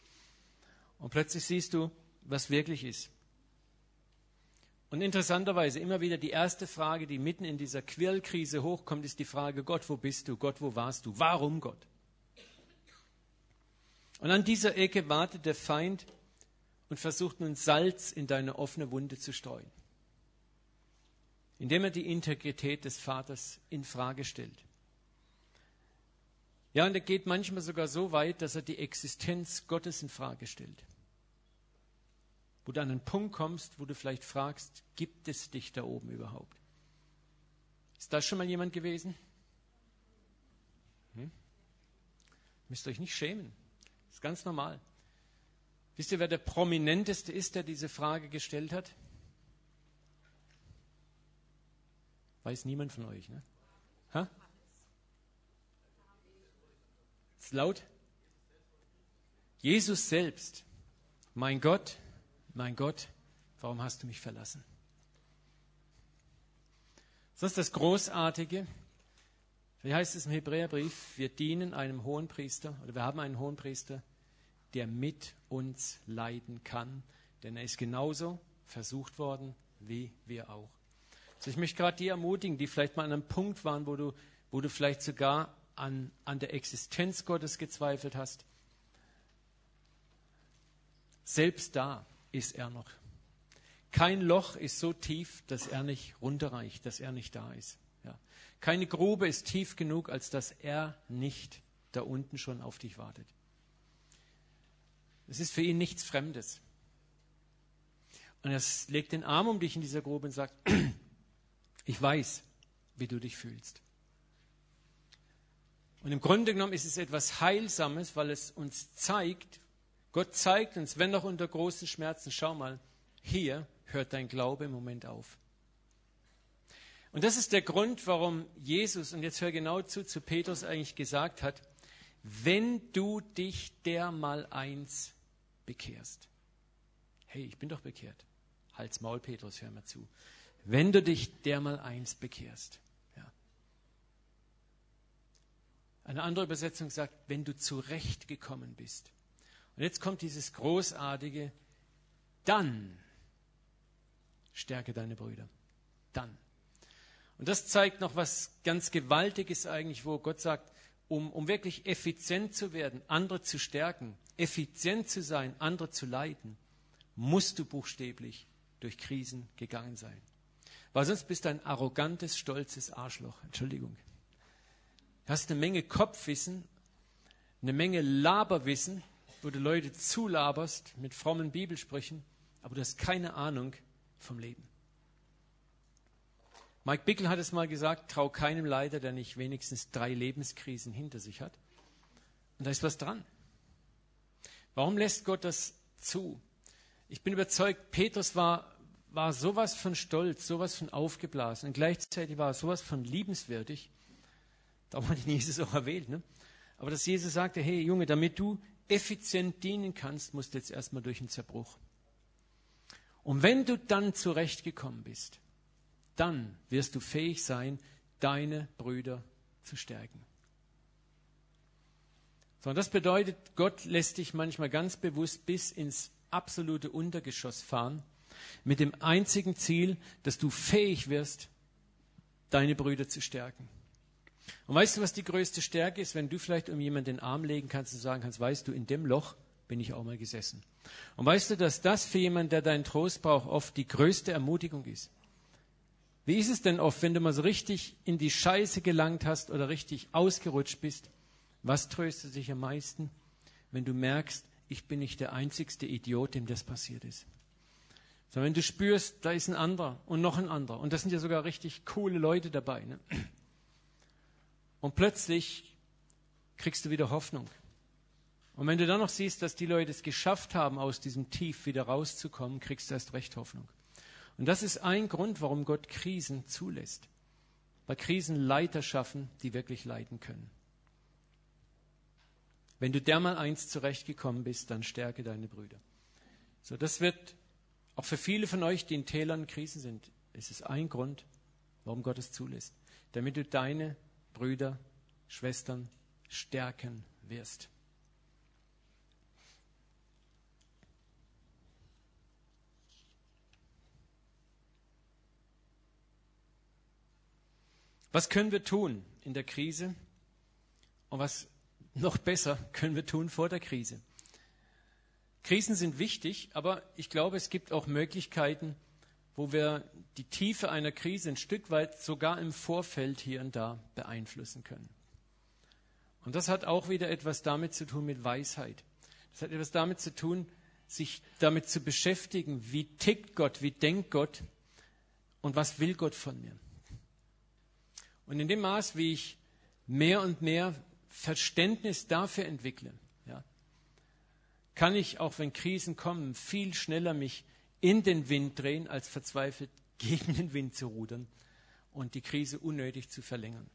Und plötzlich siehst du, was wirklich ist. Und interessanterweise immer wieder die erste Frage, die mitten in dieser Quirlkrise hochkommt, ist die Frage, Gott, wo bist du? Gott, wo warst du? Warum Gott? Und an dieser Ecke wartet der Feind und versucht nun Salz in deine offene Wunde zu streuen, indem er die Integrität des Vaters in Frage stellt. Ja, und er geht manchmal sogar so weit, dass er die Existenz Gottes in Frage stellt. Wo du an einen Punkt kommst, wo du vielleicht fragst, gibt es dich da oben überhaupt? Ist das schon mal jemand gewesen? Hm? Müsst euch nicht schämen. Ist ganz normal. Wisst ihr, wer der prominenteste ist, der diese Frage gestellt hat? Weiß niemand von euch, ne? Ha? Ist laut? Jesus selbst. Mein Gott, mein Gott, warum hast du mich verlassen? Das ist das Großartige. Wie heißt es im Hebräerbrief? Wir dienen einem hohen Priester oder wir haben einen hohen Priester, der mit uns leiden kann, denn er ist genauso versucht worden wie wir auch. Also ich möchte gerade die ermutigen, die vielleicht mal an einem Punkt waren, wo du, wo du vielleicht sogar an, an der Existenz Gottes gezweifelt hast. Selbst da ist er noch. Kein Loch ist so tief, dass er nicht runterreicht, dass er nicht da ist. Ja. Keine Grube ist tief genug, als dass er nicht da unten schon auf dich wartet. Es ist für ihn nichts Fremdes. Und er legt den Arm um dich in dieser Grube und sagt, ich weiß, wie du dich fühlst. Und im Grunde genommen ist es etwas Heilsames, weil es uns zeigt, Gott zeigt uns, wenn auch unter großen Schmerzen, schau mal, hier hört dein Glaube im Moment auf. Und das ist der Grund, warum Jesus, und jetzt hör genau zu, zu Petrus eigentlich gesagt hat, wenn du dich dermal eins bekehrst. Hey, ich bin doch bekehrt. Halt's Maul, Petrus, hör mal zu. Wenn du dich dermal eins bekehrst. Ja. Eine andere Übersetzung sagt, wenn du zurechtgekommen bist. Und jetzt kommt dieses großartige, dann stärke deine Brüder. Dann. Und das zeigt noch was ganz Gewaltiges eigentlich, wo Gott sagt, um, um wirklich effizient zu werden, andere zu stärken, effizient zu sein, andere zu leiten, musst du buchstäblich durch Krisen gegangen sein. Weil sonst bist du ein arrogantes, stolzes Arschloch. Entschuldigung. Du hast eine Menge Kopfwissen, eine Menge Laberwissen, wo du Leute zulaberst mit frommen Bibelsprüchen, aber du hast keine Ahnung vom Leben. Mike Bickel hat es mal gesagt, trau keinem Leiter, der nicht wenigstens drei Lebenskrisen hinter sich hat. Und da ist was dran. Warum lässt Gott das zu? Ich bin überzeugt, Petrus war, war sowas von stolz, sowas von aufgeblasen und gleichzeitig war er sowas von liebenswürdig. Darum hat ihn Jesus auch erwählt. Ne? Aber dass Jesus sagte, hey Junge, damit du effizient dienen kannst, musst du jetzt erstmal durch den Zerbruch. Und wenn du dann zurechtgekommen bist, dann wirst du fähig sein, deine Brüder zu stärken. So, und das bedeutet, Gott lässt dich manchmal ganz bewusst bis ins absolute Untergeschoss fahren, mit dem einzigen Ziel, dass du fähig wirst, deine Brüder zu stärken. Und weißt du, was die größte Stärke ist, wenn du vielleicht um jemanden den Arm legen kannst und sagen kannst, weißt du, in dem Loch bin ich auch mal gesessen. Und weißt du, dass das für jemanden, der deinen Trost braucht, oft die größte Ermutigung ist? Wie ist es denn oft, wenn du mal so richtig in die Scheiße gelangt hast oder richtig ausgerutscht bist? Was tröstet dich am meisten, wenn du merkst, ich bin nicht der einzigste Idiot, dem das passiert ist? Sondern wenn du spürst, da ist ein anderer und noch ein anderer. Und das sind ja sogar richtig coole Leute dabei. Ne? Und plötzlich kriegst du wieder Hoffnung. Und wenn du dann noch siehst, dass die Leute es geschafft haben, aus diesem Tief wieder rauszukommen, kriegst du erst recht Hoffnung. Und das ist ein Grund, warum Gott Krisen zulässt. Weil Krisen Leiter schaffen, die wirklich leiten können. Wenn du dermal eins zurechtgekommen bist, dann stärke deine Brüder. So, das wird auch für viele von euch, die in Tälern Krisen sind, ist es ein Grund, warum Gott es zulässt. Damit du deine Brüder, Schwestern stärken wirst. Was können wir tun in der Krise? Und was noch besser können wir tun vor der Krise? Krisen sind wichtig, aber ich glaube, es gibt auch Möglichkeiten, wo wir die Tiefe einer Krise ein Stück weit sogar im Vorfeld hier und da beeinflussen können. Und das hat auch wieder etwas damit zu tun mit Weisheit. Das hat etwas damit zu tun, sich damit zu beschäftigen, wie tickt Gott, wie denkt Gott und was will Gott von mir. Und in dem Maß, wie ich mehr und mehr Verständnis dafür entwickle, ja, kann ich, auch wenn Krisen kommen, viel schneller mich in den Wind drehen, als verzweifelt gegen den Wind zu rudern und die Krise unnötig zu verlängern.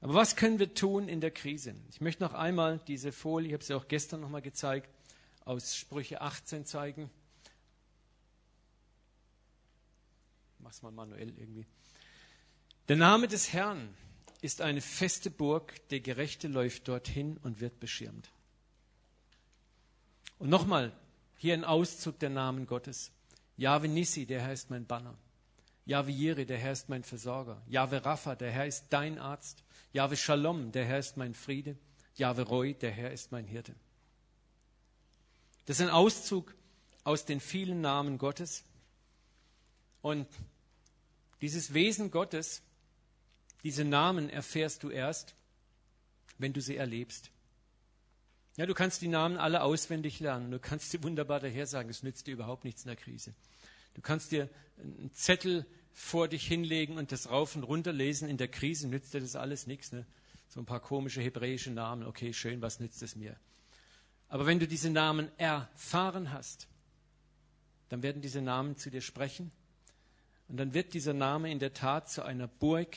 Aber was können wir tun in der Krise? Ich möchte noch einmal diese Folie, ich habe sie auch gestern noch mal gezeigt, aus Sprüche 18 zeigen. Mach's mal manuell irgendwie. Der Name des Herrn ist eine feste Burg, der Gerechte läuft dorthin und wird beschirmt. Und nochmal, hier ein Auszug der Namen Gottes. Jahwe Nissi, der Herr ist mein Banner. Jahwe Jiri, der Herr ist mein Versorger. Jahwe Rapha, der Herr ist dein Arzt. Jahwe Shalom, der Herr ist mein Friede. Jahwe Roy, der Herr ist mein Hirte. Das ist ein Auszug aus den vielen Namen Gottes. Und dieses Wesen Gottes, diese Namen erfährst du erst, wenn du sie erlebst. Ja, du kannst die Namen alle auswendig lernen. Du kannst sie wunderbar daher sagen. Es nützt dir überhaupt nichts in der Krise. Du kannst dir einen Zettel vor dich hinlegen und das rauf und runter lesen. In der Krise nützt dir das alles nichts. Ne? So ein paar komische hebräische Namen. Okay, schön, was nützt es mir? Aber wenn du diese Namen erfahren hast, dann werden diese Namen zu dir sprechen. Und dann wird dieser Name in der Tat zu einer Burg,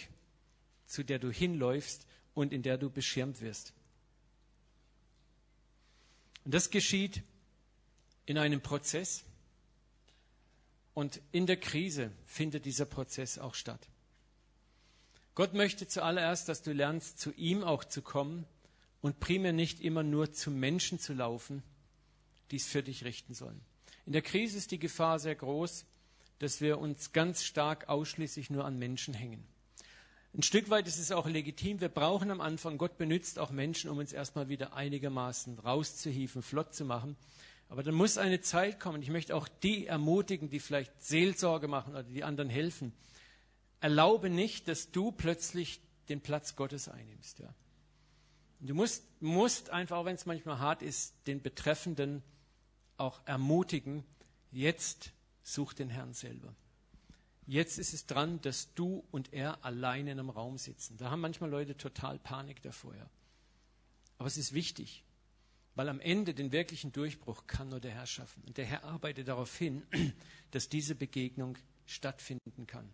zu der du hinläufst und in der du beschirmt wirst. Und das geschieht in einem Prozess. Und in der Krise findet dieser Prozess auch statt. Gott möchte zuallererst, dass du lernst, zu ihm auch zu kommen und primär nicht immer nur zu Menschen zu laufen, die es für dich richten sollen. In der Krise ist die Gefahr sehr groß, dass wir uns ganz stark ausschließlich nur an Menschen hängen. Ein Stück weit ist es auch legitim. Wir brauchen am Anfang, Gott benutzt auch Menschen, um uns erstmal wieder einigermaßen rauszuhieven, flott zu machen. Aber dann muss eine Zeit kommen. Ich möchte auch die ermutigen, die vielleicht Seelsorge machen oder die anderen helfen. Erlaube nicht, dass du plötzlich den Platz Gottes einnimmst. Ja. Du musst, musst einfach, auch wenn es manchmal hart ist, den Betreffenden auch ermutigen, jetzt such den Herrn selber. Jetzt ist es dran, dass du und er alleine in einem Raum sitzen. Da haben manchmal Leute total Panik davor. Ja. Aber es ist wichtig. Weil am Ende den wirklichen Durchbruch kann nur der Herr schaffen. Und der Herr arbeitet darauf hin, dass diese Begegnung stattfinden kann.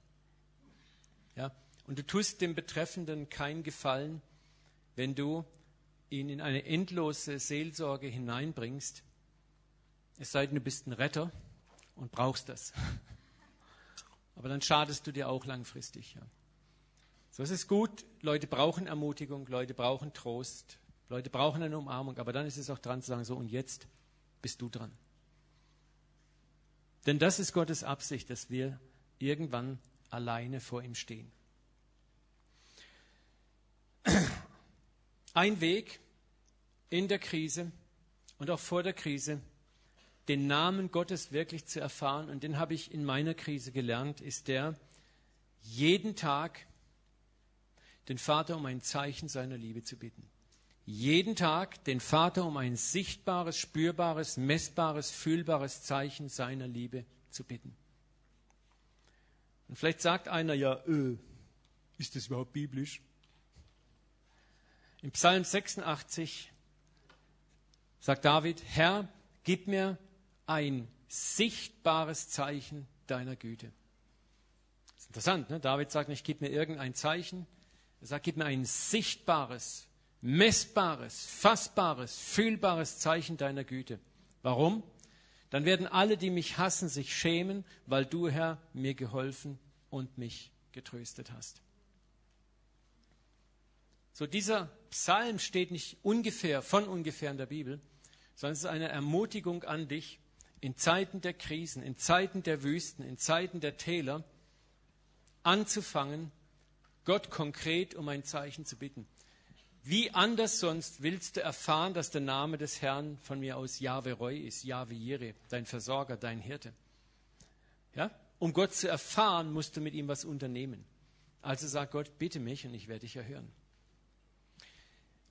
Ja? Und du tust dem Betreffenden keinen Gefallen, wenn du ihn in eine endlose Seelsorge hineinbringst, es sei denn, du bist ein Retter und brauchst das. Aber dann schadest du dir auch langfristig. Ja. So es ist gut, Leute brauchen Ermutigung, Leute brauchen Trost, Leute brauchen eine Umarmung, aber dann ist es auch dran zu sagen, so und jetzt bist du dran. Denn das ist Gottes Absicht, dass wir irgendwann alleine vor ihm stehen. Ein Weg in der Krise und auch vor der Krise, den Namen Gottes wirklich zu erfahren, und den habe ich in meiner Krise gelernt, ist der, jeden Tag den Vater um ein Zeichen seiner Liebe zu bitten. Jeden Tag den Vater um ein sichtbares, spürbares, messbares, fühlbares Zeichen seiner Liebe zu bitten. Und vielleicht sagt einer ja, äh, ist das überhaupt biblisch? Im Psalm 86 sagt David, Herr, gib mir ein sichtbares Zeichen deiner Güte. Das ist interessant, ne? David sagt nicht, gib mir irgendein Zeichen, er sagt, gib mir ein sichtbares, messbares, fassbares, fühlbares Zeichen deiner Güte. Warum? Dann werden alle, die mich hassen, sich schämen, weil du, Herr, mir geholfen und mich getröstet hast. So, dieser Psalm steht nicht ungefähr, von ungefähr in der Bibel, sondern es ist eine Ermutigung an dich, in Zeiten der Krisen, in Zeiten der Wüsten, in Zeiten der Täler anzufangen, Gott konkret um ein Zeichen zu bitten. Wie anders sonst willst du erfahren, dass der Name des Herrn von mir aus Yahweh Roy ist, Yahweh Jireh, dein Versorger, dein Hirte? Ja? Um Gott zu erfahren, musst du mit ihm was unternehmen. Also sagt Gott, bitte mich und ich werde dich erhören.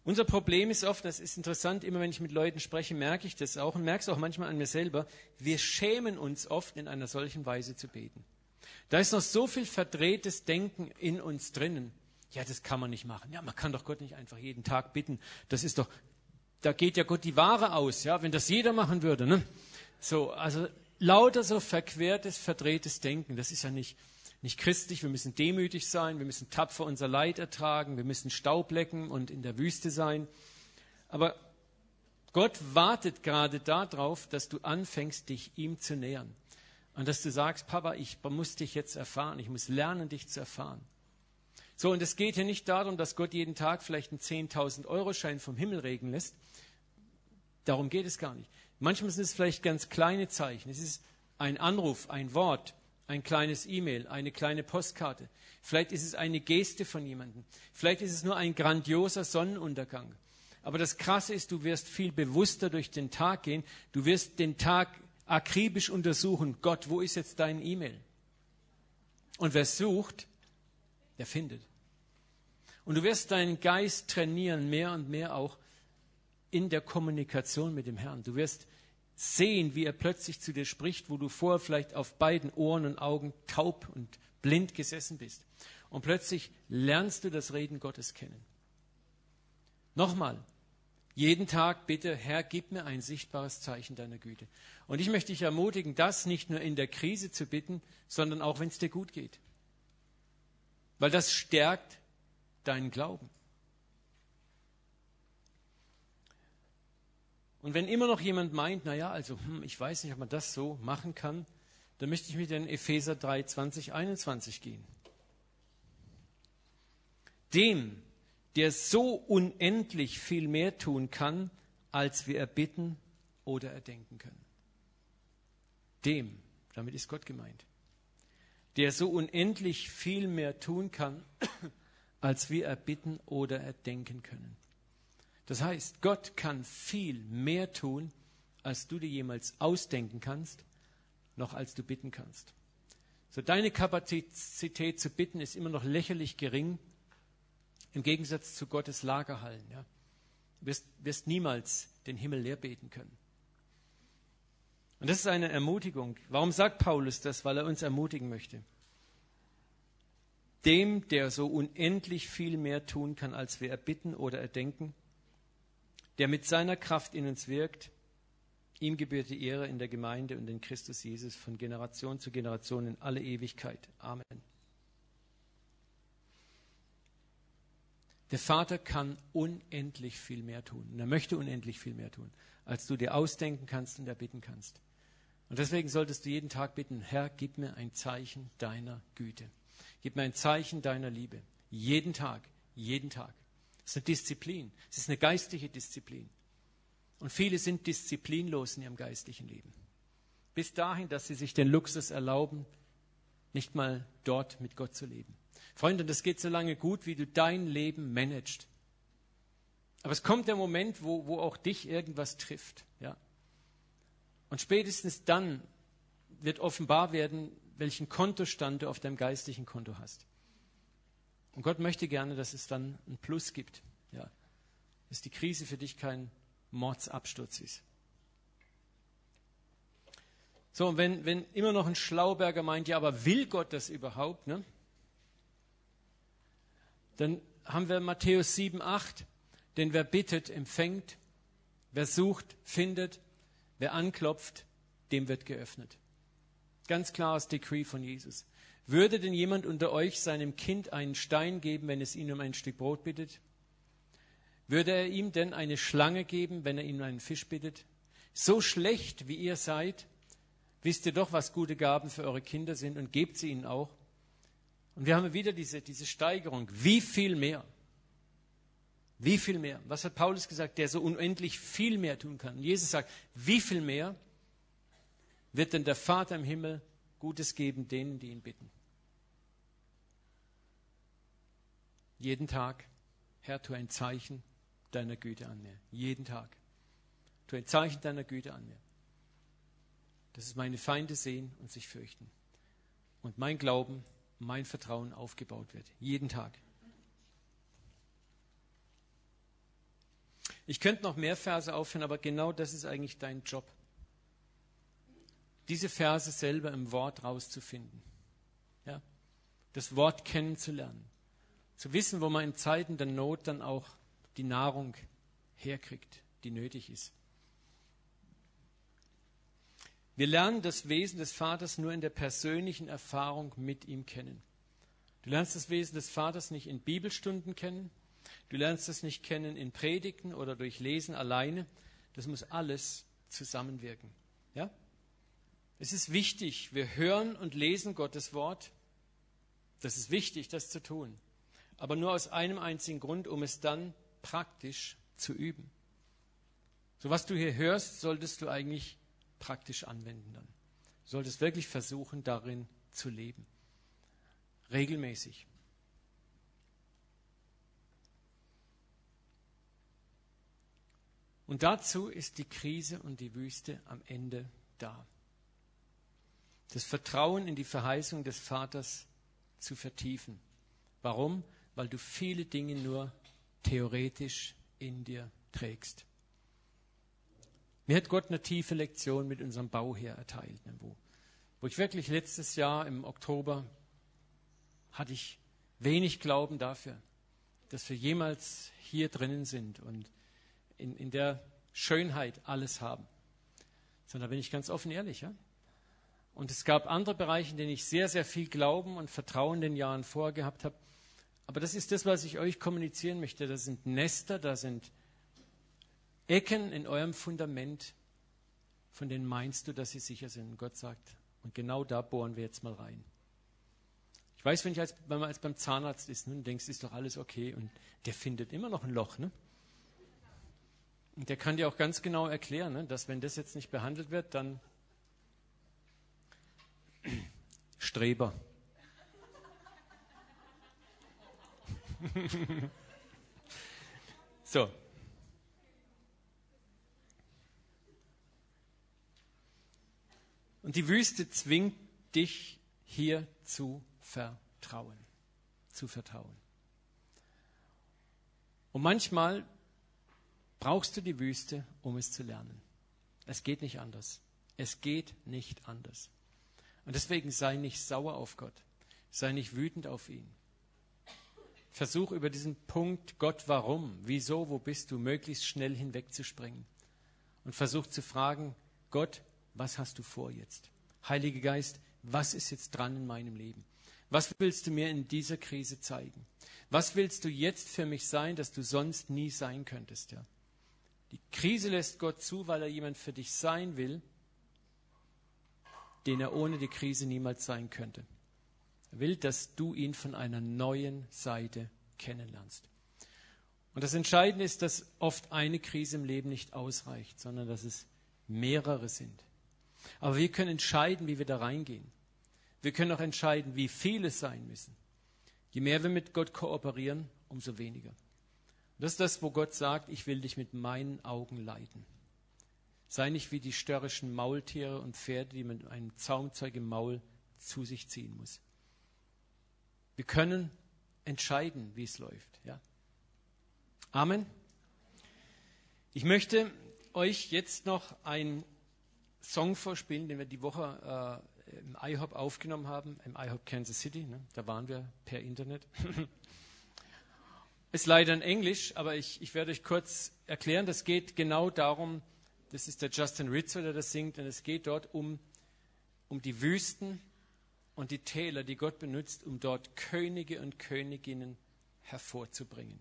Unser Problem ist oft, das ist interessant, immer wenn ich mit Leuten spreche, merke ich das auch und merke es auch manchmal an mir selber, wir schämen uns oft in einer solchen Weise zu beten. Da ist noch so viel verdrehtes Denken in uns drinnen. Ja, das kann man nicht machen. Ja, man kann doch Gott nicht einfach jeden Tag bitten. Das ist doch, da geht ja Gott die Ware aus, ja, wenn das jeder machen würde, ne? So, also lauter so verquertes, verdrehtes Denken, das ist ja nicht, nicht christlich, wir müssen demütig sein, wir müssen tapfer unser Leid ertragen, wir müssen Staub lecken und in der Wüste sein. Aber Gott wartet gerade darauf, dass du anfängst, dich ihm zu nähern. Und dass du sagst, Papa, ich muss dich jetzt erfahren, ich muss lernen, dich zu erfahren. So, und es geht hier nicht darum, dass Gott jeden Tag vielleicht einen 10.000 Euro Schein vom Himmel regen lässt. Darum geht es gar nicht. Manchmal sind es vielleicht ganz kleine Zeichen. Es ist ein Anruf, ein Wort, ein kleines E-Mail, eine kleine Postkarte. Vielleicht ist es eine Geste von jemandem. Vielleicht ist es nur ein grandioser Sonnenuntergang. Aber das Krasse ist, du wirst viel bewusster durch den Tag gehen. Du wirst den Tag akribisch untersuchen. Gott, wo ist jetzt dein E-Mail? Und wer sucht, der findet. Und du wirst deinen Geist trainieren, mehr und mehr auch in der Kommunikation mit dem Herrn. Du wirst sehen, wie er plötzlich zu dir spricht, wo du vorher vielleicht auf beiden Ohren und Augen taub und blind gesessen bist. Und plötzlich lernst du das Reden Gottes kennen. Nochmal, jeden Tag bitte, Herr, gib mir ein sichtbares Zeichen deiner Güte. Und ich möchte dich ermutigen, das nicht nur in der Krise zu bitten, sondern auch, wenn es dir gut geht. Weil das stärkt deinen Glauben. Und wenn immer noch jemand meint, naja, also hm, ich weiß nicht, ob man das so machen kann, dann möchte ich mit den Epheser 3, 20, 21 gehen. Dem, der so unendlich viel mehr tun kann, als wir erbitten oder erdenken können. Dem, damit ist Gott gemeint, der so unendlich viel mehr tun kann, als wir erbitten oder erdenken können. Das heißt, Gott kann viel mehr tun, als du dir jemals ausdenken kannst, noch als du bitten kannst. So deine Kapazität zu bitten ist immer noch lächerlich gering im Gegensatz zu Gottes Lagerhallen. Ja. Du wirst, wirst niemals den Himmel leer beten können. Und das ist eine Ermutigung. Warum sagt Paulus das? Weil er uns ermutigen möchte. Dem, der so unendlich viel mehr tun kann, als wir erbitten oder erdenken, der mit seiner Kraft in uns wirkt. Ihm gebührt die Ehre in der Gemeinde und in Christus Jesus von Generation zu Generation in alle Ewigkeit. Amen. Der Vater kann unendlich viel mehr tun. Und er möchte unendlich viel mehr tun, als du dir ausdenken kannst und erbitten kannst. Und deswegen solltest du jeden Tag bitten, Herr, gib mir ein Zeichen deiner Güte. Gib mir ein Zeichen deiner Liebe. Jeden Tag, jeden Tag. Es ist eine Disziplin. Es ist eine geistliche Disziplin. Und viele sind disziplinlos in ihrem geistlichen Leben. Bis dahin, dass sie sich den Luxus erlauben, nicht mal dort mit Gott zu leben. Freunde, das geht so lange gut, wie du dein Leben managst. Aber es kommt der Moment, wo, wo auch dich irgendwas trifft. Ja? Und spätestens dann wird offenbar werden, welchen Kontostand du auf deinem geistlichen Konto hast. Und Gott möchte gerne, dass es dann ein Plus gibt. Ja. Dass die Krise für dich kein Mordsabsturz ist. So, und wenn, wenn immer noch ein Schlauberger meint, ja, aber will Gott das überhaupt, ne? Dann haben wir Matthäus 7, 8, denn wer bittet, empfängt, wer sucht, findet, wer anklopft, dem wird geöffnet. Ganz klares Decree von Jesus. Würde denn jemand unter euch seinem Kind einen Stein geben, wenn es ihn um ein Stück Brot bittet? Würde er ihm denn eine Schlange geben, wenn er ihn um einen Fisch bittet? So schlecht wie ihr seid, wisst ihr doch, was gute Gaben für eure Kinder sind und gebt sie ihnen auch. Und wir haben wieder diese, diese Steigerung. Wie viel mehr? Wie viel mehr? Was hat Paulus gesagt? Der so unendlich viel mehr tun kann. Und Jesus sagt, wie viel mehr wird denn der Vater im Himmel Gutes geben denen, die ihn bitten? Jeden Tag, Herr, tu ein Zeichen deiner Güte an mir. Jeden Tag. Tu ein Zeichen deiner Güte an mir. Dass es meine Feinde sehen und sich fürchten. Und mein Glauben, mein Vertrauen aufgebaut wird. Jeden Tag. Ich könnte noch mehr Verse aufhören, aber genau das ist eigentlich dein Job. Diese Verse selber im Wort rauszufinden. Ja? Das Wort kennenzulernen. Zu wissen, wo man in Zeiten der Not dann auch die Nahrung herkriegt, die nötig ist. Wir lernen das Wesen des Vaters nur in der persönlichen Erfahrung mit ihm kennen. Du lernst das Wesen des Vaters nicht in Bibelstunden kennen, du lernst es nicht kennen in Predigten oder durch Lesen alleine. Das muss alles zusammenwirken. Ja? Es ist wichtig, wir hören und lesen Gottes Wort. Das ist wichtig, das zu tun aber nur aus einem einzigen Grund, um es dann praktisch zu üben. So was du hier hörst, solltest du eigentlich praktisch anwenden dann. Du solltest wirklich versuchen, darin zu leben. Regelmäßig. Und dazu ist die Krise und die Wüste am Ende da. Das Vertrauen in die Verheißung des Vaters zu vertiefen. Warum? Weil du viele Dinge nur theoretisch in dir trägst. Mir hat Gott eine tiefe Lektion mit unserem Bau hier erteilt, ne, wo, wo ich wirklich letztes Jahr im Oktober hatte ich wenig Glauben dafür, dass wir jemals hier drinnen sind und in, in der Schönheit alles haben. Sondern da bin ich ganz offen ehrlich. Ja? Und es gab andere Bereiche, in denen ich sehr, sehr viel Glauben und Vertrauen in den Jahren vorgehabt habe, aber das ist das, was ich euch kommunizieren möchte. Das sind Nester, da sind Ecken in eurem Fundament, von denen meinst du, dass sie sicher sind. Und Gott sagt, und genau da bohren wir jetzt mal rein. Ich weiß, wenn, ich als, wenn man als beim Zahnarzt ist ne, und denkst, ist doch alles okay und der findet immer noch ein Loch. Ne? Und der kann dir auch ganz genau erklären, ne, dass wenn das jetzt nicht behandelt wird, dann Streber. so. Und die Wüste zwingt dich hier zu vertrauen. Zu vertrauen. Und manchmal brauchst du die Wüste, um es zu lernen. Es geht nicht anders. Es geht nicht anders. Und deswegen sei nicht sauer auf Gott. Sei nicht wütend auf ihn. Versuch über diesen Punkt, Gott, warum, wieso, wo bist du, möglichst schnell hinwegzuspringen. Und versuch zu fragen, Gott, was hast du vor jetzt? Heiliger Geist, was ist jetzt dran in meinem Leben? Was willst du mir in dieser Krise zeigen? Was willst du jetzt für mich sein, dass du sonst nie sein könntest? Ja? Die Krise lässt Gott zu, weil er jemand für dich sein will, den er ohne die Krise niemals sein könnte. Will, dass du ihn von einer neuen Seite kennenlernst. Und das Entscheidende ist, dass oft eine Krise im Leben nicht ausreicht, sondern dass es mehrere sind. Aber wir können entscheiden, wie wir da reingehen. Wir können auch entscheiden, wie viele es sein müssen. Je mehr wir mit Gott kooperieren, umso weniger. Das ist das, wo Gott sagt, ich will dich mit meinen Augen leiten. Sei nicht wie die störrischen Maultiere und Pferde, die man mit einem Zaumzeug im Maul zu sich ziehen muss. Wir können entscheiden, wie es läuft. Ja? Amen. Ich möchte euch jetzt noch einen Song vorspielen, den wir die Woche äh, im IHOP aufgenommen haben, im IHOP Kansas City. Ne? Da waren wir per Internet. Ist leider in Englisch, aber ich, ich werde euch kurz erklären. Das geht genau darum, das ist der Justin Ritzer, der das singt, und es geht dort um, um die Wüsten und die Täler, die Gott benutzt, um dort Könige und Königinnen hervorzubringen.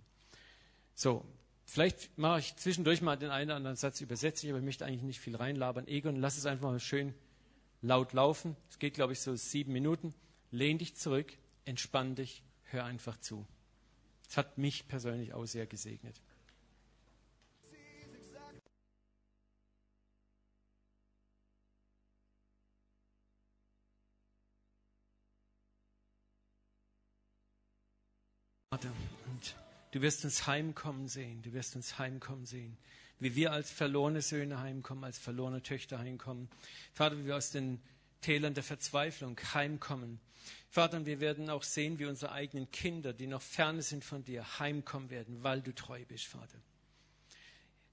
So, vielleicht mache ich zwischendurch mal den einen oder anderen Satz übersetze ich, aber ich möchte eigentlich nicht viel reinlabern. Egon, lass es einfach mal schön laut laufen. Es geht, glaube ich, so sieben Minuten. Lehn dich zurück, entspann dich, hör einfach zu. Es hat mich persönlich auch sehr gesegnet. Du wirst uns heimkommen sehen, du wirst uns heimkommen sehen, wie wir als verlorene Söhne heimkommen, als verlorene Töchter heimkommen. Vater, wie wir aus den Tälern der Verzweiflung heimkommen Vater, wir werden auch sehen, wie unsere eigenen Kinder, die noch ferne sind von dir, heimkommen werden, weil du treu bist, Vater.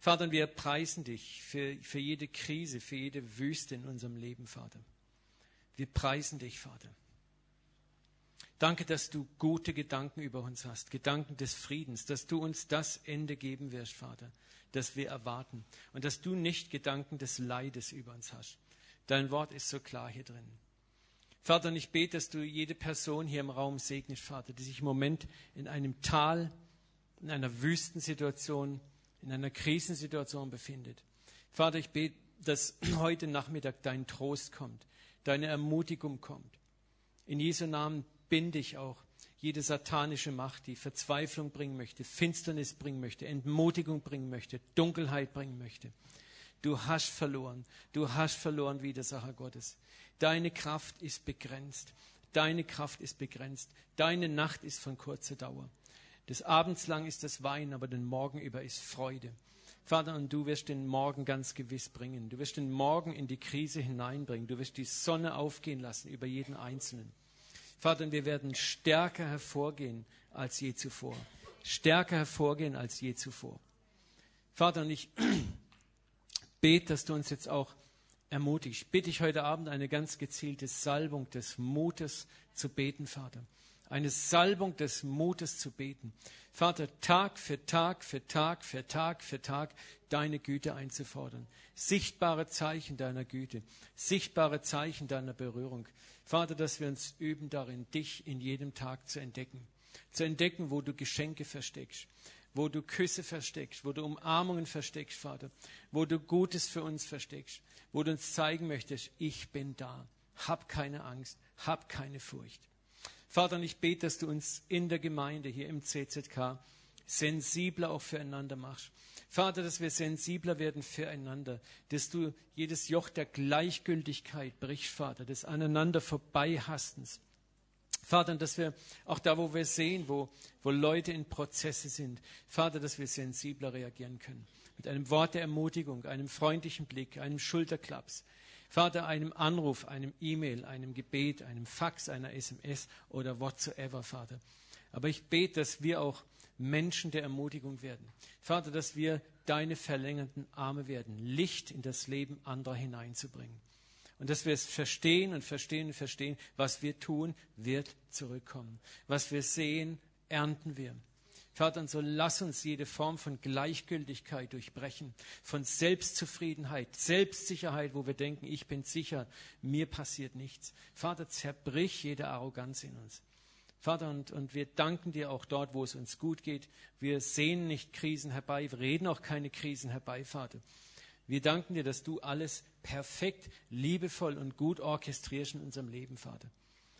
Vater, wir preisen dich für, für jede Krise, für jede Wüste in unserem Leben, Vater. Wir preisen dich, Vater. Danke, dass du gute Gedanken über uns hast, Gedanken des Friedens, dass du uns das Ende geben wirst, Vater, das wir erwarten und dass du nicht Gedanken des Leides über uns hast. Dein Wort ist so klar hier drin. Vater, und ich bete, dass du jede Person hier im Raum segnest, Vater, die sich im Moment in einem Tal, in einer Wüstensituation, in einer Krisensituation befindet. Vater, ich bete, dass heute Nachmittag dein Trost kommt, deine Ermutigung kommt. In Jesu Namen binde ich auch jede satanische Macht, die Verzweiflung bringen möchte, Finsternis bringen möchte, Entmutigung bringen möchte, Dunkelheit bringen möchte. Du hast verloren. Du hast verloren, Widersacher Gottes. Deine Kraft ist begrenzt. Deine Kraft ist begrenzt. Deine Nacht ist von kurzer Dauer. Des Abends lang ist das Wein, aber den Morgen über ist Freude. Vater, und du wirst den Morgen ganz gewiss bringen. Du wirst den Morgen in die Krise hineinbringen. Du wirst die Sonne aufgehen lassen über jeden Einzelnen. Vater, wir werden stärker hervorgehen als je zuvor. Stärker hervorgehen als je zuvor. Vater, und ich bete, dass du uns jetzt auch ermutigst. Bitte ich heute Abend eine ganz gezielte Salbung des Mutes zu beten, Vater. Eine Salbung des Mutes zu beten. Vater, Tag für Tag für Tag für Tag für Tag deine Güte einzufordern. Sichtbare Zeichen deiner Güte, sichtbare Zeichen deiner Berührung. Vater, dass wir uns üben darin, dich in jedem Tag zu entdecken. Zu entdecken, wo du Geschenke versteckst, wo du Küsse versteckst, wo du Umarmungen versteckst, Vater, wo du Gutes für uns versteckst, wo du uns zeigen möchtest, ich bin da. Hab keine Angst, hab keine Furcht. Vater, und ich bete, dass du uns in der Gemeinde hier im CZK sensibler auch füreinander machst. Vater, dass wir sensibler werden füreinander, dass du jedes Joch der Gleichgültigkeit brichst, Vater, des aneinander Vorbeihastens. Vater, dass wir auch da, wo wir sehen, wo, wo Leute in Prozesse sind, Vater, dass wir sensibler reagieren können. Mit einem Wort der Ermutigung, einem freundlichen Blick, einem Schulterklaps. Vater, einem Anruf, einem E-Mail, einem Gebet, einem Fax, einer SMS oder whatsoever, Vater. Aber ich bete, dass wir auch Menschen der Ermutigung werden. Vater, dass wir deine verlängerten Arme werden, Licht in das Leben anderer hineinzubringen. Und dass wir es verstehen und verstehen und verstehen, was wir tun, wird zurückkommen. Was wir sehen, ernten wir. Vater, und so lass uns jede Form von Gleichgültigkeit durchbrechen, von Selbstzufriedenheit, Selbstsicherheit, wo wir denken, ich bin sicher, mir passiert nichts. Vater, zerbrich jede Arroganz in uns. Vater, und, und wir danken dir auch dort, wo es uns gut geht. Wir sehen nicht Krisen herbei, wir reden auch keine Krisen herbei, Vater. Wir danken dir, dass du alles perfekt, liebevoll und gut orchestrierst in unserem Leben, Vater.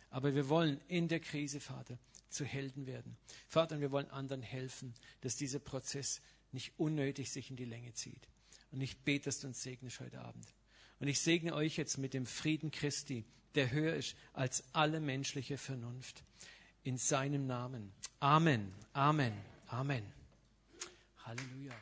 Aber wir wollen in der Krise, Vater, zu Helden werden. Vater, und wir wollen anderen helfen, dass dieser Prozess nicht unnötig sich in die Länge zieht. Und ich bete, dass du uns segnest heute Abend. Und ich segne euch jetzt mit dem Frieden Christi, der höher ist als alle menschliche Vernunft. In seinem Namen. Amen, Amen, Amen. Halleluja.